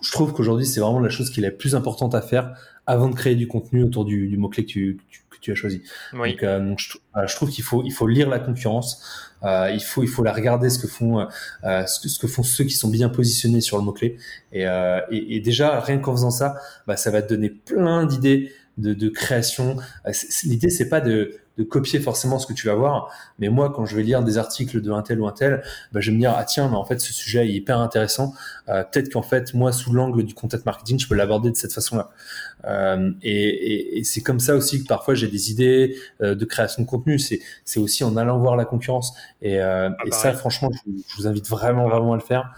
je, trouve qu'aujourd'hui, c'est vraiment la chose qui est la plus importante à faire avant de créer du contenu autour du, mot-clé que tu, tu as choisi. Oui. Donc, euh, donc, je, trouve qu'il faut, il faut lire la concurrence, euh, il faut, il faut la regarder ce que font, euh, ce, que, ce que font ceux qui sont bien positionnés sur le mot clé. Et, euh, et, et déjà rien qu'en faisant ça, bah, ça va te donner plein d'idées de, de création. Euh, L'idée c'est pas de, de copier forcément ce que tu vas voir, mais moi quand je vais lire des articles de un tel ou un tel, bah, je vais me dire ah tiens mais en fait ce sujet est hyper intéressant. Euh, Peut-être qu'en fait moi sous l'angle du content marketing je peux l'aborder de cette façon-là. Euh, et et, et c'est comme ça aussi que parfois j'ai des idées euh, de création de contenu. C'est c'est aussi en allant voir la concurrence. Et, euh, Ah, et ça, pareil. franchement, je vous invite vraiment, vraiment à le faire.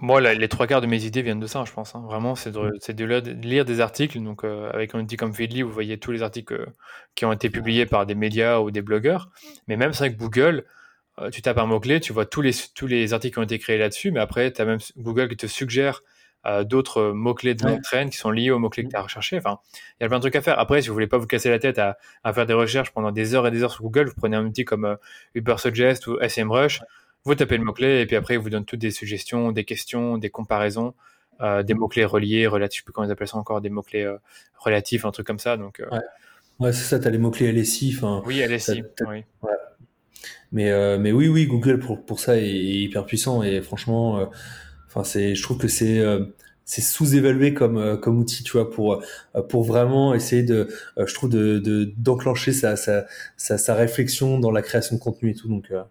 Moi, les trois quarts de mes idées viennent de ça, je pense. hein. Vraiment, c'est Mm. de, lire, de lire des articles. Donc, euh, avec un outil comme Feedly, vous voyez tous les articles euh, qui ont été publiés par des médias ou des blogueurs. Mais même, que Google, euh, tu tapes un mot-clé, tu vois tous les, tous les articles qui ont été créés là-dessus. Mais après, tu as même Google qui te suggère d'autres mots-clés de Ouais. longue traîne qui sont liés aux mots-clés que tu as recherchés. Enfin, il y a plein de trucs à faire. Après, si vous voulez pas vous casser la tête à, à faire des recherches pendant des heures et des heures sur Google, vous prenez un outil comme Ubersuggest ou SEMrush. Vous tapez le mot-clé et puis après, il vous donne toutes des suggestions, des questions, des comparaisons, euh, des mots-clés reliés, relatifs, je sais plus comment ils appellent ça encore, des mots-clés euh, relatifs, un truc comme ça. Donc, euh, Ouais. Ouais, c'est ça, tu as les mots-clés LSI. Oui, LSI. Mais, mais oui, oui, Google pour, pour ça est, est hyper puissant. Et franchement, enfin, c'est, je trouve que c'est. c'est sous-évalué comme comme outil, tu vois, pour pour vraiment essayer de, je trouve, de de- d'enclencher sa, sa sa sa réflexion dans la création de contenu et tout. Donc, euh,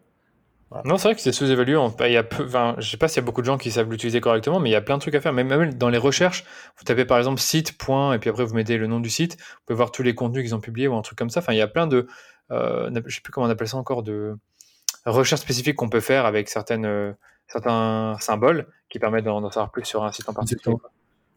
Non, c'est vrai que c'est sous-évalué. On- Il y a peu, enfin, je sais pas s'il y a beaucoup de gens qui savent l'utiliser correctement, mais il y a plein de trucs à faire. Même, même dans les recherches, vous tapez par exemple site, point, et puis après vous mettez le nom du site. Vous pouvez voir tous les contenus qu'ils ont publiés ou un truc comme ça. Enfin, il y a plein de, euh, je sais plus comment on appelle ça encore, de recherches spécifiques qu'on peut faire avec certaines, euh, certains symboles qui permettent d'en savoir plus sur un site en particulier.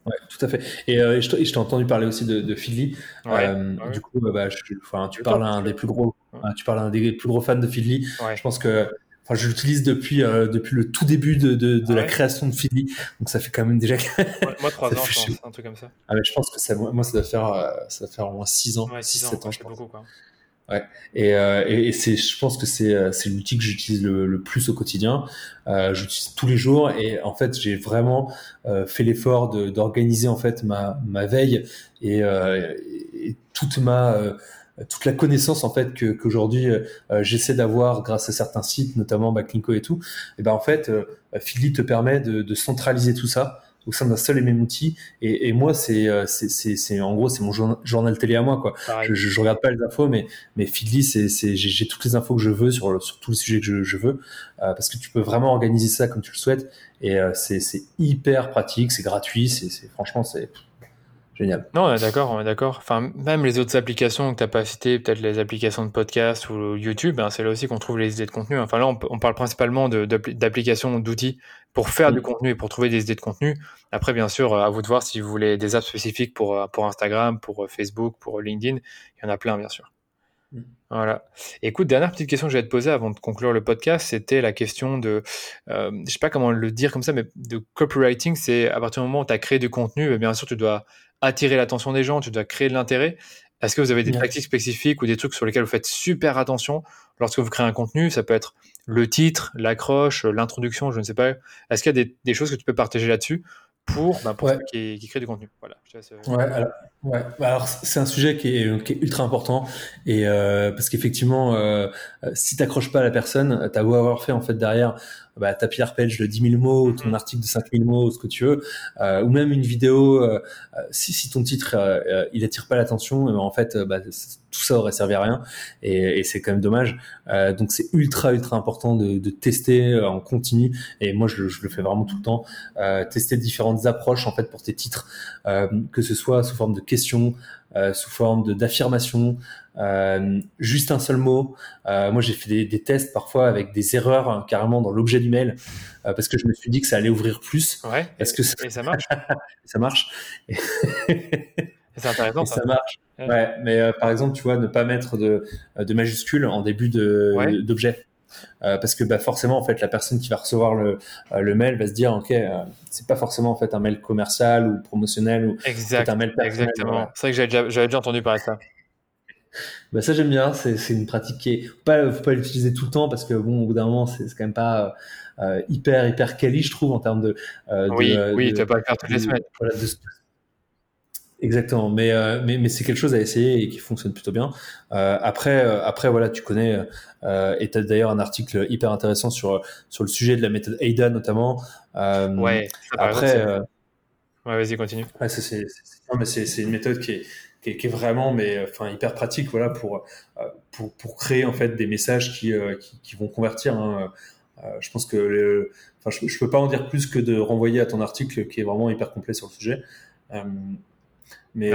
Ouais, tout à fait. Et, euh, et je t'ai entendu parler aussi de, de. Ouais, Euh, ouais. Du coup, bah, je- enfin, tu Le parles un des plus gros, hein, tu parles un des plus gros fans de. Ouais. Je pense que, enfin, je l'utilise depuis euh, depuis le tout début de, de, de Ah la ouais création de Feedly. Donc ça fait quand même déjà. Moi, moi, trois Ça ans, fait je pense, un truc comme ça. ah, mais je pense que ça, moi, ça doit faire, euh, ça doit faire au moins 6 ans, Ouais, 6 six ans, 7 ans, ouais, je pense. beaucoup, quoi. Et, euh, et, et c'est, je pense que c'est, euh, c'est l'outil que j'utilise le, le plus au quotidien. Euh, j'utilise tous les jours et en fait j'ai vraiment euh, fait l'effort de, d'organiser en fait ma, ma veille et, euh, et toute ma euh, toute la connaissance en fait que qu'aujourd'hui euh, j'essaie d'avoir grâce à certains sites, notamment Backlinko et tout. Et ben en fait, euh, Feedly te permet de, de centraliser tout ça au sein d'un seul et même outil. Et, et moi, c'est, euh, c'est, c'est, en gros, c'est mon journa- journal télé à moi, quoi. Je, je, je regarde pas les infos, mais, mais Feedly, c'est, c'est, j'ai, j'ai toutes les infos que je veux sur, sur tous les sujets que je, je veux, euh, parce que tu peux vraiment organiser ça comme tu le souhaites. Et euh, c'est, c'est hyper pratique, c'est gratuit, c'est, c'est franchement, c'est génial. Non, on est d'accord, on est d'accord. Enfin, même les autres applications que tu n'as pas citées, peut-être les applications de podcast ou YouTube, hein, c'est là aussi qu'on trouve les idées de contenu. Enfin, là, on, on parle principalement d'applications, d'outils pour faire Mm. du contenu et pour trouver des idées de contenu. Après, bien sûr, à vous de voir si vous voulez des apps spécifiques pour, euh, pour Instagram, pour euh, Facebook, pour LinkedIn. Il y en a plein, bien sûr. Mm. Voilà. Écoute, dernière petite question que j'allais te poser avant de conclure le podcast, c'était la question de, euh, je sais pas comment le dire comme ça, mais de copywriting, c'est à partir du moment où tu as créé du contenu, bien sûr, tu dois attirer l'attention des gens, tu dois créer de l'intérêt. Est-ce que vous avez des Ouais. tactiques spécifiques ou des trucs sur lesquels vous faites super attention lorsque vous créez un contenu? Ça peut être le titre, l'accroche, l'introduction, je ne sais pas. Est-ce qu'il y a des, des choses que tu peux partager là-dessus pour, ben, pour Ouais. ceux qui, qui créent du contenu? Voilà. Je te laisse, euh, Ouais, alors, ouais. Bah, alors c'est un sujet qui est, qui est ultra important et euh, parce qu'effectivement, euh, euh, si t'accroches pas à la personne, t'as beau avoir fait en fait derrière bah, ta PR page de 10 000 mots, ton mm. article de 5 000 mots, ce que tu veux, euh, ou même une vidéo, euh, si, si ton titre il attire pas l'attention, en fait, bah, tout ça aurait servi à rien et, et c'est quand même dommage. donc c'est ultra ultra important de, de, tester en continu et moi je, je, le fais vraiment tout le temps. tester différentes approches en fait pour tes titres, que ce soit sous forme de questions, sous forme d'affirmations, euh, juste un seul mot. Euh, moi, j'ai fait des, des, tests parfois avec des erreurs hein, carrément dans l'objet du mail euh, parce que je me suis dit que ça allait ouvrir plus. Ouais. Parce que ça... Et ça marche. ça marche. c'est intéressant. ça. marche. Ouais. Mais euh, par exemple, tu vois, ne pas mettre de, de majuscules en début de d'objet. Euh, parce que bah, forcément en fait la personne qui va recevoir le, le mail va se dire ok c'est pas forcément en fait un mail commercial ou promotionnel ou exact, un mail personnel, exactement. c'est vrai que j'avais déjà, j'avais déjà entendu parler de ça. Bah ça j'aime bien, c'est, c'est une pratique qui est pas faut pas l'utiliser tout le temps parce que bon au bout d'un moment c'est, c'est quand même pas euh, hyper hyper quali je trouve en termes de, euh, oui oui tu vas pas le faire toutes les semaines. voilà, de, exactement. Mais, euh, mais mais c'est quelque chose à essayer et qui fonctionne plutôt bien. Euh, après euh, après voilà tu connais et tu as d'ailleurs un article hyper intéressant sur sur le sujet de la méthode AIDA notamment. Ouais après ouais vas-y continue. Ouais, c'est, une méthode qui est qui est, qui est, vraiment mais enfin hyper pratique voilà pour pour, pour créer en fait des messages qui qui, qui, vont convertir hein. Euh, je pense que le, enfin je, je, peux pas en dire plus que de renvoyer à ton article qui est vraiment hyper complet sur le sujet mais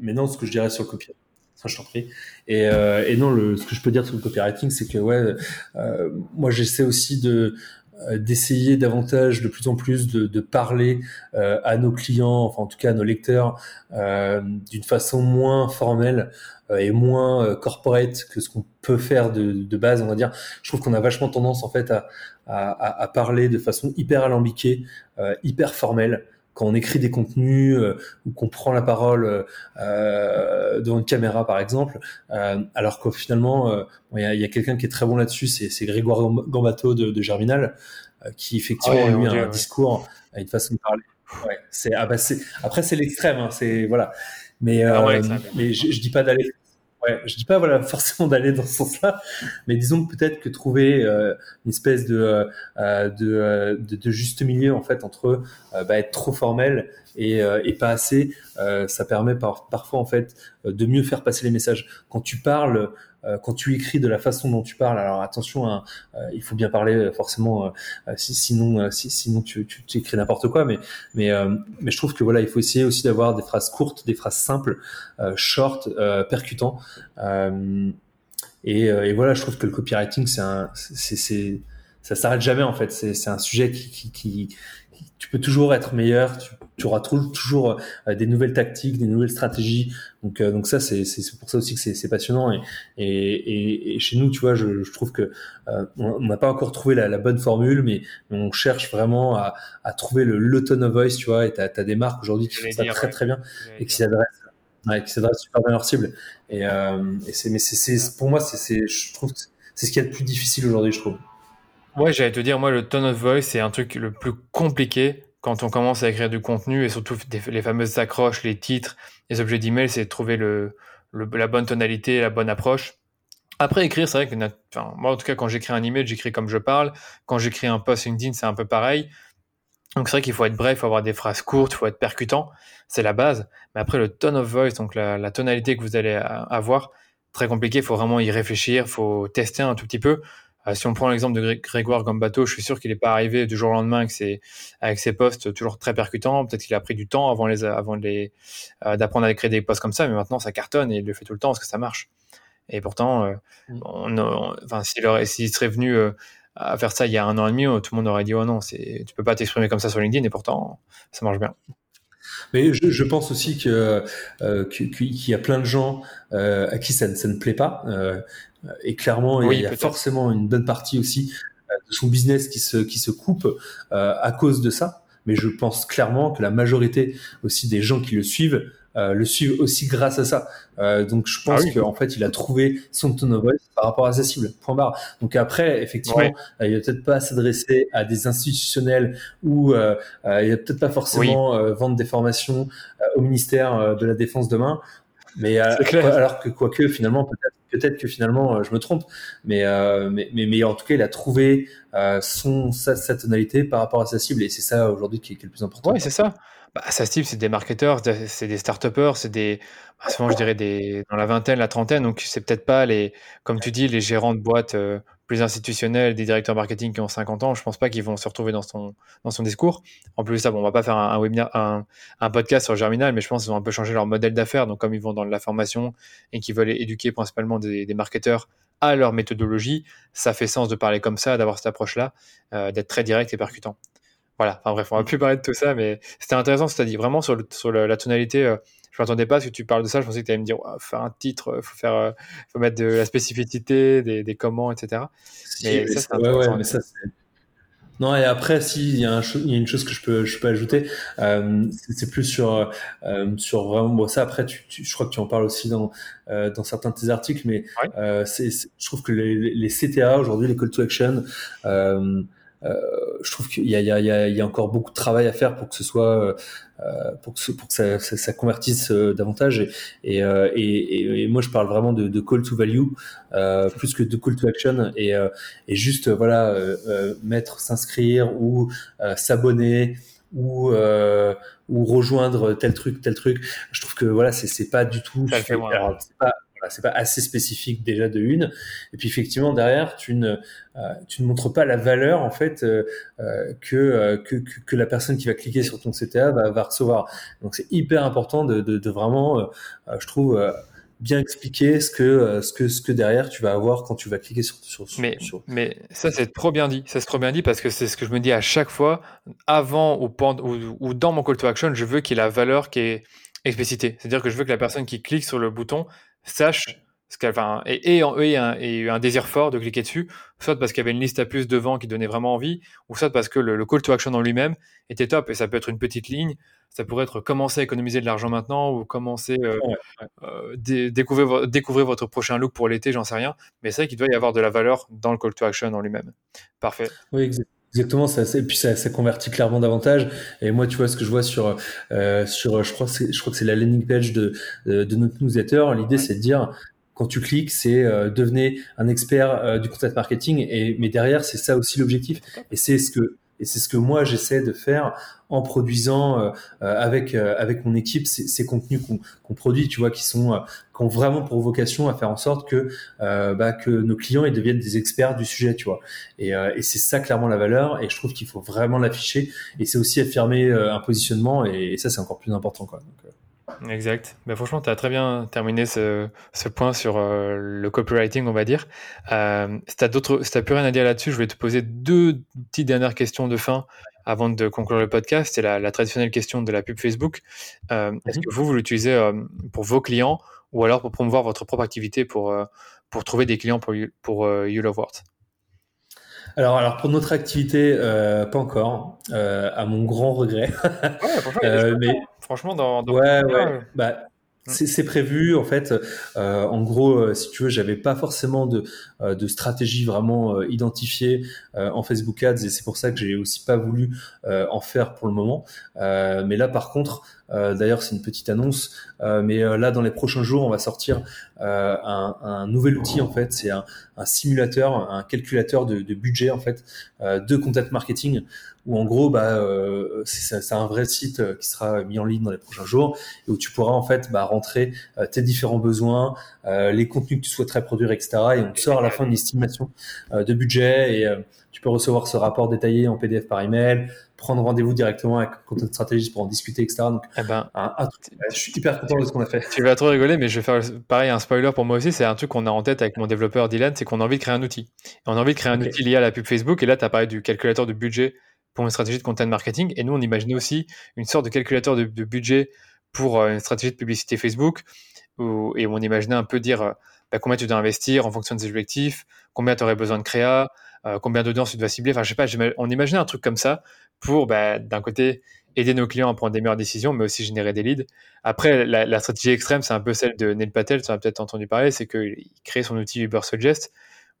mais non ce que je dirais sur le copywriting ça je t'en prie et, et non le ce que je peux dire sur le copywriting c'est que ouais moi j'essaie aussi de euh, d'essayer davantage, de plus en plus, de, de parler euh, à nos clients, enfin en tout cas à nos lecteurs, euh, d'une façon moins formelle euh, et moins euh, corporate que ce qu'on peut faire de, de, base, on va dire. Je trouve qu'on a vachement tendance en fait à, à, à parler de façon hyper alambiquée, hyper formelle quand on écrit des contenus euh, ou qu'on prend la parole euh, devant une caméra par exemple, euh, alors que finalement il y a, y a quelqu'un qui est très bon là-dessus, c'est Grégoire Gambato de, de Germinal, qui effectivement lui a un discours, a une façon de parler. Ouais, c'est ah bah après c'est l'extrême, hein, c'est voilà. Mais, ah mais je, je dis pas d'aller Ouais, je dis pas voilà forcément d'aller dans ce sens-là, mais disons peut-être que trouver euh, une espèce de, euh, euh de, de, juste milieu en fait entre bah, être trop formel et, et pas assez, ça permet par, parfois en fait de mieux faire passer les messages. Quand tu parles quand tu écris de la façon dont tu parles, alors attention, hein, euh, il faut bien parler euh, forcément, si, sinon, si, sinon tu, tu, écris n'importe quoi. Mais, mais, mais je trouve que voilà, il faut essayer aussi d'avoir des phrases courtes, des phrases simples, short, percutants. Et, et, voilà, je trouve que le copywriting, c'est un, c'est, ça s'arrête jamais en fait. C'est un sujet qui, qui, qui, tu peux toujours être meilleur, tu, tu auras toujours euh, des nouvelles tactiques, des nouvelles stratégies. Donc, euh, donc ça, c'est pour ça aussi que c'est passionnant. Et, et, et, chez nous, tu vois, je, je trouve que euh, on n'a pas encore trouvé la, la, bonne formule, mais on cherche vraiment à, à trouver le, le tone of voice, tu vois. Et tu as, des marques aujourd'hui qui font ça très très bien et qui s'adressent ouais, qui s'adressent super bien à leur cible. Et, euh, et c'est mais c'est pour moi, c'est je trouve c'est ce qui est le plus difficile aujourd'hui, je trouve. Ouais, j'allais te dire, moi, le tone of voice, c'est un truc le plus compliqué quand on commence à écrire du contenu et surtout les fameuses accroches, les titres, les objets d'email, c'est trouver la bonne tonalité, la bonne approche. Après, écrire, c'est vrai que moi, en tout cas, quand j'écris un email, j'écris comme je parle. Quand j'écris un post LinkedIn, c'est un peu pareil. Donc, c'est vrai qu'il faut être bref, il faut avoir des phrases courtes, il faut être percutant. C'est la base. Mais après, le tone of voice, donc la, la tonalité que vous allez avoir, très compliqué. Il faut vraiment y réfléchir, il faut tester un tout petit peu. Euh, si on prend l'exemple de Grégoire Gambato, je suis sûr qu'il n'est pas arrivé du jour au lendemain avec ses, avec ses posts toujours très percutants. Peut-être qu'il a pris du temps avant, les, avant les, euh, d'apprendre à créer des posts comme ça, mais maintenant ça cartonne et il le fait tout le temps parce que ça marche. Et pourtant, euh, mm. on, enfin, s'il, serait venu à faire ça il y a un an et demi, tout le monde aurait dit oh non, tu peux pas t'exprimer comme ça sur LinkedIn et pourtant ça marche bien. Mais je, je, pense aussi que euh, qu'il y a plein de gens euh, à qui ça, ça, ne plaît pas. Euh, et clairement, il y a forcément une bonne partie aussi euh, de son business qui se, qui se coupe euh, à cause de ça. Mais je pense clairement que la majorité aussi des gens qui le suivent euh, le suivent aussi grâce à ça. Euh, donc je pense ah qu'en fait il a trouvé son tone of voice par rapport à sa cible. Point barre. Donc après effectivement euh, il va peut-être pas s'adresser à des institutionnels ou euh, il va peut-être pas forcément vendre des formations au ministère de la Défense demain. Mais alors que quoique finalement peut-être peut-être que finalement je me trompe, mais, mais, mais, en tout cas il a trouvé son sa, tonalité par rapport à sa cible et c'est ça aujourd'hui qui, est le plus important. Oui, c'est ça. Bah, sa cible, c'est des marketeurs, c'est des start-upers, c'est des, bah, souvent je dirais des, dans la vingtaine, la trentaine, donc c'est peut-être pas les, comme tu dis, les gérants de boîtes plus institutionnels, des directeurs marketing qui ont 50 ans, je pense pas qu'ils vont se retrouver dans son, dans son discours. En plus ça, bon, on va pas faire un, webinaire, un, un, podcast sur Germinal, mais je pense qu'ils ont un peu changé leur modèle d'affaires. Donc, comme ils vont dans la formation et qu'ils veulent éduquer principalement des, des, marketeurs à leur méthodologie, ça fait sens de parler comme ça, d'avoir cette approche-là, euh, d'être très direct et percutant. Voilà, enfin bref, on va plus parler de tout ça, mais c'était intéressant ce que tu as dit. Vraiment, sur, sur la tonalité, euh, je m'attendais pas, parce que tu parles de ça, je pensais que tu allais me dire, faire un titre, il faut, faire, euh, faut mettre de la spécificité, des, des comment, etc. mais ça, c'est ouais, ouais, mais ça, non, et après, si, il y, a une chose que je peux, je peux ajouter, euh, c'est plus sur, euh, sur vraiment, bon, ça après, tu, tu, je crois que tu en parles aussi dans, euh, dans certains de tes articles, mais euh, je trouve que les, les CTA aujourd'hui, les call to action, euh, euh, je trouve qu'il y a, il y, a, il y a encore beaucoup de travail à faire pour que ce soit euh, pour que, pour que ça, ça, ça convertisse euh, davantage. Et, et, et, et, moi, je parle vraiment de, de call to value euh, plus que de call to action. Et, et juste, voilà, mettre s'inscrire ou s'abonner ou ou rejoindre tel truc, tel truc. Je trouve que voilà, c'est c'est pas du tout. C'est pas c'est pas assez spécifique déjà de une. Et puis effectivement derrière, tu ne euh, tu ne montres pas la valeur en fait euh, euh, que, que, que la personne qui va cliquer sur ton CTA va, va recevoir. Donc c'est hyper important de, de, de vraiment, je trouve bien expliquer ce que, ce que, ce que derrière tu vas avoir quand tu vas cliquer sur. sur, mais, sur... mais ça, c'est trop bien dit. Ça, c'est trop bien dit parce que c'est ce que je me dis à chaque fois, avant ou, pendant, ou, ou dans mon call to action, je veux qu'il y ait la valeur qui est explicitée. C'est-à-dire que je veux que la personne qui clique sur le bouton sache ce qu'elle, enfin, et, et, et, un, et un désir fort de cliquer dessus, soit parce qu'il y avait une liste à plus devant qui donnait vraiment envie, ou soit parce que le, call to action en lui-même était top, et ça peut être une petite ligne, ça pourrait être commencer à économiser de l'argent maintenant, ou commencer euh, euh, découvrir, découvrir votre prochain look pour l'été, j'en sais rien, mais c'est vrai qu'il doit y avoir de la valeur dans le call to action en lui-même. Parfait. Oui, Exactement, ça, et puis ça, ça, convertit clairement davantage. Et moi, tu vois, ce que je vois sur, euh, sur je crois que c'est, je crois que c'est la landing page de, de, notre newsletter. L'idée, c'est de dire, quand tu cliques, c'est euh, devenez un expert euh, du content marketing. Et mais derrière, c'est ça aussi l'objectif. Et c'est ce que et c'est ce que moi j'essaie de faire en produisant euh, euh, avec euh, avec mon équipe ces, ces contenus qu'on produit, tu vois, qui sont qui ont vraiment pour vocation à faire en sorte que bah, que nos clients ils deviennent des experts du sujet, tu vois. Et, et c'est ça clairement la valeur. Et je trouve qu'il faut vraiment l'afficher. Et c'est aussi affirmer un positionnement. Et, ça c'est encore plus important, quoi. Exact. Mais franchement, tu as très bien terminé ce, ce point sur le copywriting, on va dire. Euh, si tu n'as plus rien à dire là-dessus, je vais te poser deux petites dernières questions de fin avant de conclure le podcast, c'est la, traditionnelle question de la pub Facebook. Euh, est-ce mhm. que vous, vous l'utilisez euh, pour vos clients ou alors pour promouvoir votre propre activité pour, euh, pour trouver des clients pour, pour You Love Words? Alors, alors pour notre activité, pas encore, à mon grand regret. ouais, mais franchement, dans, dans ouais, ouais. Bah, Mm. C'est prévu en fait. Euh, en gros, euh, si tu veux, j'avais pas forcément de, euh, de stratégie vraiment euh, identifiée en Facebook Ads et c'est pour ça que j'ai aussi pas voulu en faire pour le moment. mais là, par contre, d'ailleurs, c'est une petite annonce. mais là, dans les prochains jours, on va sortir un, un, nouvel outil en fait. C'est un, un, simulateur, un calculateur de, de budget en fait de content marketing où en gros, bah, euh, c'est un vrai site euh, qui sera mis en ligne dans les prochains jours et où tu pourras en fait bah, rentrer euh, tes différents besoins, les contenus que tu souhaiterais produire, etc. Et on te sort à la fin une estimation de budget et tu peux recevoir ce rapport détaillé en PDF par email, prendre rendez-vous directement avec un content stratégiste pour en discuter, etc. Donc, eh ben, je suis hyper content de ce qu'on a fait. Tu vas trop rigoler, mais je vais faire pareil un spoiler pour moi aussi. C'est un truc qu'on a en tête avec mon développeur Dylan, c'est qu'on a envie de créer un outil. on a envie de créer un outil lié à la pub Facebook. Et là, tu as parlé du calculateur de budget pour une stratégie de content marketing. Et nous, on imaginait aussi une sorte de calculateur de, budget pour euh, une stratégie de publicité Facebook. Où, et on imaginait un peu dire euh, bah, combien tu dois investir en fonction de tes objectifs, combien tu aurais besoin de créa, euh, combien d'audience tu dois cibler. Enfin, je sais pas, on imaginait un truc comme ça pour, bah, d'un côté, aider nos clients à prendre des meilleures décisions, mais aussi générer des leads. Après, la, stratégie extrême, c'est un peu celle de Neil Patel, tu as peut-être entendu parler, c'est qu'il crée son outil Uber Suggest,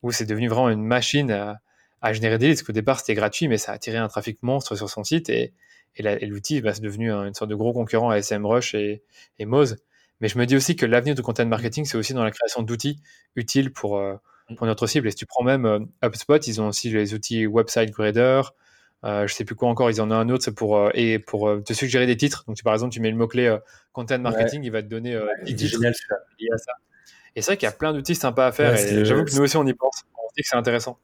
où c'est devenu vraiment une machine à générer des leads, parce qu'au départ c'était gratuit, mais ça a attiré un trafic monstre sur son site et, et l'outil bah, c'est devenu une sorte de gros concurrent à SMrush et, et Moz. Mais je me dis aussi que l'avenir du content marketing, c'est aussi dans la création d'outils utiles pour, euh, mm. pour notre cible. Et si tu prends même euh, HubSpot, ils ont aussi les outils Website Grader. Euh, je sais plus quoi encore, ils en ont un autre, c'est pour, et pour te suggérer des titres. Donc, par exemple, tu mets le mot-clé content marketing, il va te donner des titres génial, à ça. Et c'est vrai qu'il y a plein d'outils sympas à faire. et j'avoue que nous aussi, on y pense. On dit que c'est intéressant.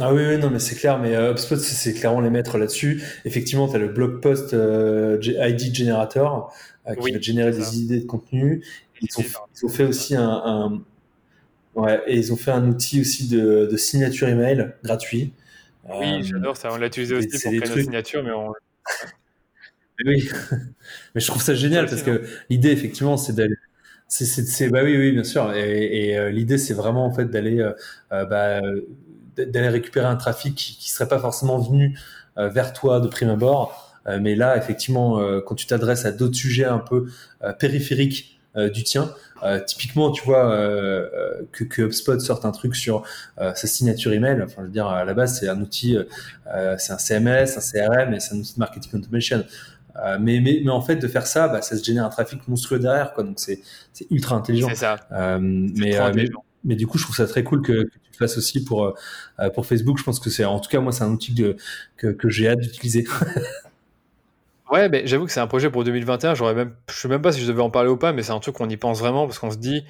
Ah oui, oui, non, mais c'est clair, mais euh, HubSpot, c'est clairement les maîtres là-dessus. Effectivement, tu as le blog post euh, ID Generator euh, qui va générer des idées de contenu. Ils ont, fait aussi un, ouais, et ils ont fait un outil aussi de, de signature email gratuit. Oui, j'adore ça. On l'a utilisé aussi pour créer nos signatures, mais on. oui, mais je trouve ça génial parce que l'idée, effectivement, c'est d'aller c'est bah oui oui bien sûr et, et l'idée c'est vraiment en fait d'aller euh, bah, d'aller récupérer un trafic qui, qui serait pas forcément venu euh, vers toi de prime abord. Euh, mais là, effectivement, euh, quand tu t'adresses à d'autres sujets un peu périphériques du tien, typiquement, tu vois que, que HubSpot sorte un truc sur sa signature email. Enfin, je veux dire, à la base, c'est un outil, c'est un CMS, un CRM, et c'est un outil de marketing automation. mais, mais, mais en fait, de faire ça, bah, ça se génère un trafic monstrueux derrière, quoi. Donc c'est ultra intelligent. C'est ça. mais, intelligent mais du coup, je trouve ça très cool que, tu le fasses aussi pour, euh, pour Facebook. Je pense que c'est, en tout cas, moi, c'est un outil que, que j'ai hâte d'utiliser. ouais, mais j'avoue que c'est un projet pour 2021. J'aurais même, je sais même pas si je devais en parler ou pas, mais c'est un truc qu'on y pense vraiment parce qu'on se dit,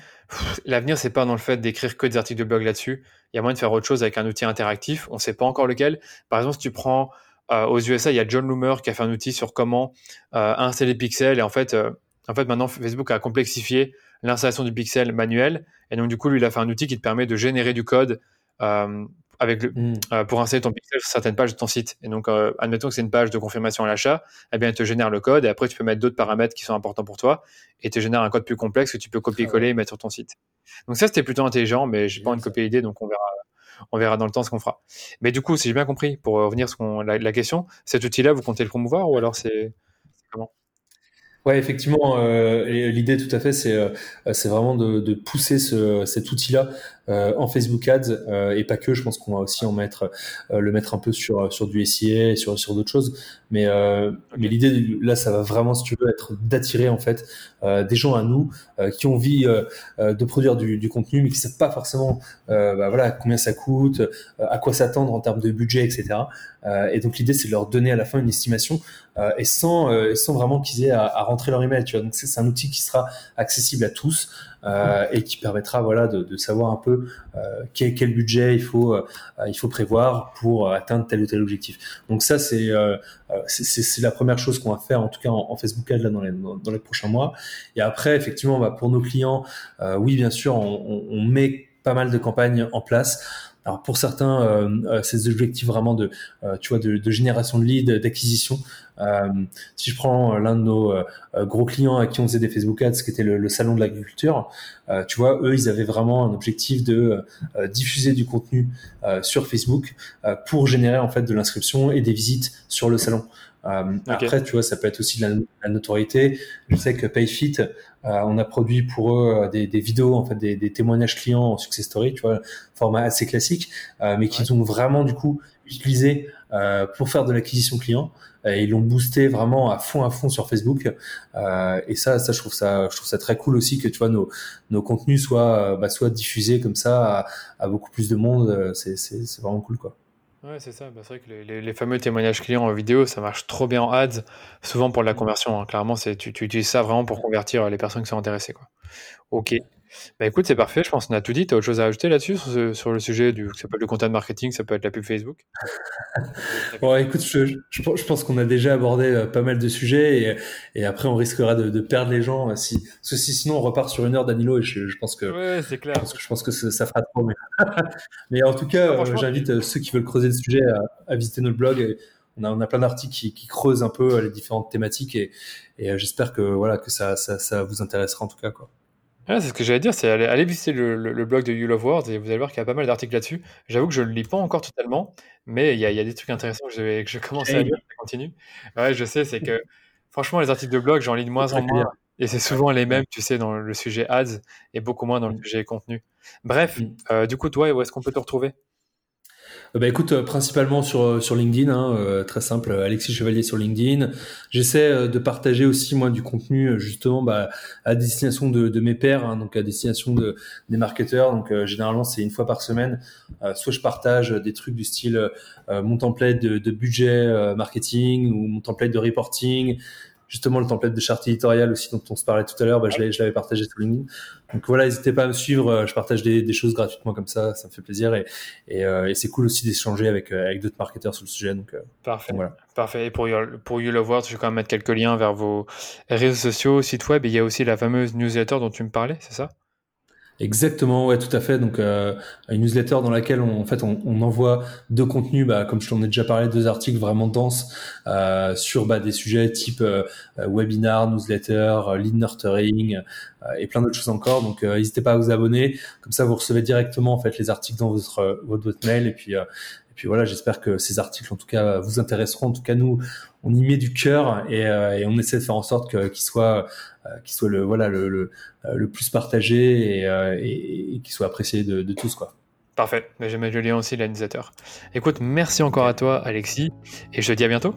l'avenir, c'est pas dans le fait d'écrire que des articles de blog là-dessus. Il y a moyen de faire autre chose avec un outil interactif. On sait pas encore lequel. Par exemple, si tu prends euh, aux USA, il y a John Loomer qui a fait un outil sur comment euh, installer pixels. Et en fait, euh, en fait, maintenant, Facebook a complexifié l'installation du pixel manuel. Et donc, du coup, lui, il a fait un outil qui te permet de générer du code euh, avec le, hmm. euh, pour installer ton pixel sur certaines pages de ton site. Et donc, euh, admettons que c'est une page de confirmation à l'achat, eh bien, il te génère le code et après, tu peux mettre d'autres paramètres qui sont importants pour toi et te génère un code plus complexe que tu peux copier-coller et mettre sur ton site. Donc, ça, c'était plutôt intelligent, mais j'ai pas envie de copier l'idée, donc on verra. On verra dans le temps ce qu'on fera. Mais du coup, si j'ai bien compris, pour revenir sur la, la question, cet outil-là, vous comptez le promouvoir ou alors c'est comment? Ouais, effectivement, euh, l'idée tout à fait, c'est euh, c'est vraiment de, de pousser ce, cet outil-là en Facebook Ads euh, et pas que. Je pense qu'on va aussi en mettre euh, le mettre un peu sur sur du SIA et sur sur d'autres choses. Mais mais l'idée là, ça va vraiment, si tu veux, être d'attirer en fait des gens à nous qui ont envie de produire du, du, contenu, mais qui savent pas forcément bah, voilà combien ça coûte, à quoi s'attendre en termes de budget, etc. et donc l'idée, c'est de leur donner à la fin une estimation et sans sans vraiment qu'ils aient à, à, rentrer leur email. Tu vois, donc c'est un outil qui sera accessible à tous. Euh, et qui permettra voilà de, de savoir un peu euh, quel, quel, budget il faut euh, il faut prévoir pour atteindre tel ou tel objectif. Donc ça c'est c'est la première chose qu'on va faire en tout cas en, Facebook Ads là dans les dans les prochains mois. Et après effectivement bah, pour nos clients, oui bien sûr on, on met pas mal de campagnes en place. Alors pour certains, euh, euh, ces objectifs vraiment de, euh, tu vois, de, de, génération de leads, d'acquisition. Euh, si je prends l'un de nos gros clients à qui on faisait des Facebook Ads, qui était le, le salon de l'agriculture, tu vois, eux, ils avaient vraiment un objectif de diffuser du contenu sur Facebook pour générer en fait de l'inscription et des visites sur le salon. Euh, Après, tu vois, ça peut être aussi de la, la notoriété. Je sais que PayFit, euh, on a produit pour eux euh, des, des vidéos, en fait, des, des, témoignages clients en success story, tu vois, format assez classique, euh, mais qu'ils ont vraiment du coup utilisé euh, pour faire de l'acquisition client. Et ils l'ont boosté vraiment à fond à fond sur Facebook. et ça, ça, je trouve ça, je trouve ça très cool aussi que tu vois nos, nos contenus soient, bah, soient diffusés comme ça à, à beaucoup plus de monde. C'est, c'est, c'est vraiment cool, quoi. Ouais, c'est ça. Bah, c'est vrai que les, les, fameux témoignages clients en vidéo, ça marche trop bien en ads, souvent pour la conversion. Hein. Clairement, c'est, tu, tu, utilises ça vraiment pour convertir les personnes qui sont intéressées. Quoi. Ok. Bah écoute, c'est parfait, je pense qu'on a tout dit. Tu as autre chose à ajouter là-dessus, sur, sur, le sujet du. Ça peut être le content marketing, ça peut être la pub Facebook? Bon, écoute, je, je, je pense qu'on a déjà abordé euh, pas mal de sujets et, et après on risquera de, de, perdre les gens euh, si. Parce que si, sinon on repart sur une heure d'Anilo et je, je, pense que. Ouais, c'est clair. Pense que, je pense que ça, ça fera trop. Mais, mais en tout cas, euh, j'invite ceux qui veulent creuser le sujet à, à visiter notre blog. Et, on a, on a plein d'articles qui, qui, creusent un peu les différentes thématiques et, et j'espère que voilà que ça, ça, ça vous intéressera en tout cas quoi. Ah, c'est ce que j'allais dire, c'est aller, aller visiter le, le, le, blog de You Love Words et vous allez voir qu'il y a pas mal d'articles là-dessus. J'avoue que je ne le lis pas encore totalement, mais il y a, il y a des trucs intéressants que je, que je commence à lire, ça continue. Ouais, je sais, c'est que franchement, les articles de blog, j'en lis de moins en moins. Et c'est souvent les mêmes, tu sais, dans le sujet ads et beaucoup moins dans le mm. sujet contenu. Bref, mm. euh, du coup, toi, où est-ce qu'on peut te retrouver? Bah écoute, euh, principalement sur euh, sur LinkedIn, hein, très simple, Alexis Chevalier sur LinkedIn. J'essaie de partager aussi moi du contenu justement bah, à destination de, de mes pairs, hein, donc à destination de des marketeurs. Donc généralement c'est une fois par semaine. soit je partage des trucs du style mon template de, de budget marketing ou mon template de reporting, justement le template de charte éditoriale aussi dont on se parlait tout à l'heure, bah, je l'avais partagé sur LinkedIn. Donc voilà, n'hésitez pas à me suivre, euh, je partage des, des, choses gratuitement comme ça, ça me fait plaisir et, et, euh, et c'est cool aussi d'échanger avec, euh, avec d'autres marketeurs sur le sujet. Donc, Parfait. voilà. Parfait. Et pour, pour You Love Words, je vais quand même mettre quelques liens vers vos réseaux sociaux, site web, et il y a aussi la fameuse newsletter dont tu me parlais, c'est ça? Exactement, ouais, tout à fait. Donc, euh, une newsletter dans laquelle on, en fait, on, on envoie deux contenus, bah, comme je t'en ai déjà parlé, deux articles vraiment denses euh, sur bah, des sujets type euh, webinar, newsletter, lead nurturing et plein d'autres choses encore. Donc, n'hésitez pas à vous abonner. Comme ça, vous recevez directement en fait les articles dans votre votre mail. Et puis, et puis voilà, j'espère que ces articles, en tout cas, vous intéresseront. En tout cas, nous, on y met du cœur et, et on essaie de faire en sorte qu'ils soient euh, qui soit le voilà le, le, euh, plus partagé et, euh, et, qui soit apprécié de, tous quoi. Parfait, j'ai mis le lien aussi l'animateur. Écoute, merci encore à toi Alexis et je te dis à bientôt.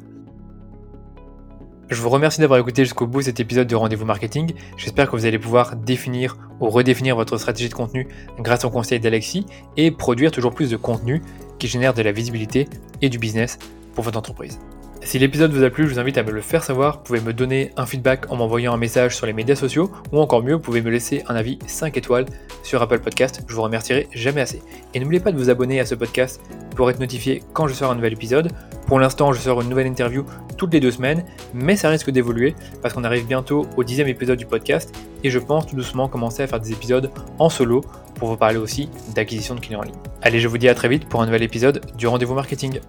Je vous remercie d'avoir écouté jusqu'au bout cet épisode de Rendez-vous Marketing. J'espère que vous allez pouvoir définir ou redéfinir votre stratégie de contenu grâce au conseil d'Alexis et produire toujours plus de contenu qui génère de la visibilité et du business pour votre entreprise. Si l'épisode vous a plu, je vous invite à me le faire savoir. Vous pouvez me donner un feedback en m'envoyant un message sur les médias sociaux ou encore mieux, vous pouvez me laisser un avis 5 étoiles sur Apple Podcast. Je vous remercierai jamais assez. Et n'oubliez pas de vous abonner à ce podcast pour être notifié quand je sors un nouvel épisode. Pour l'instant, je sors une nouvelle interview toutes les deux semaines, mais ça risque d'évoluer parce qu'on arrive bientôt au dixième épisode du podcast et je pense tout doucement commencer à faire des épisodes en solo pour vous parler aussi d'acquisition de clients en ligne. Allez, je vous dis à très vite pour un nouvel épisode du rendez-vous marketing.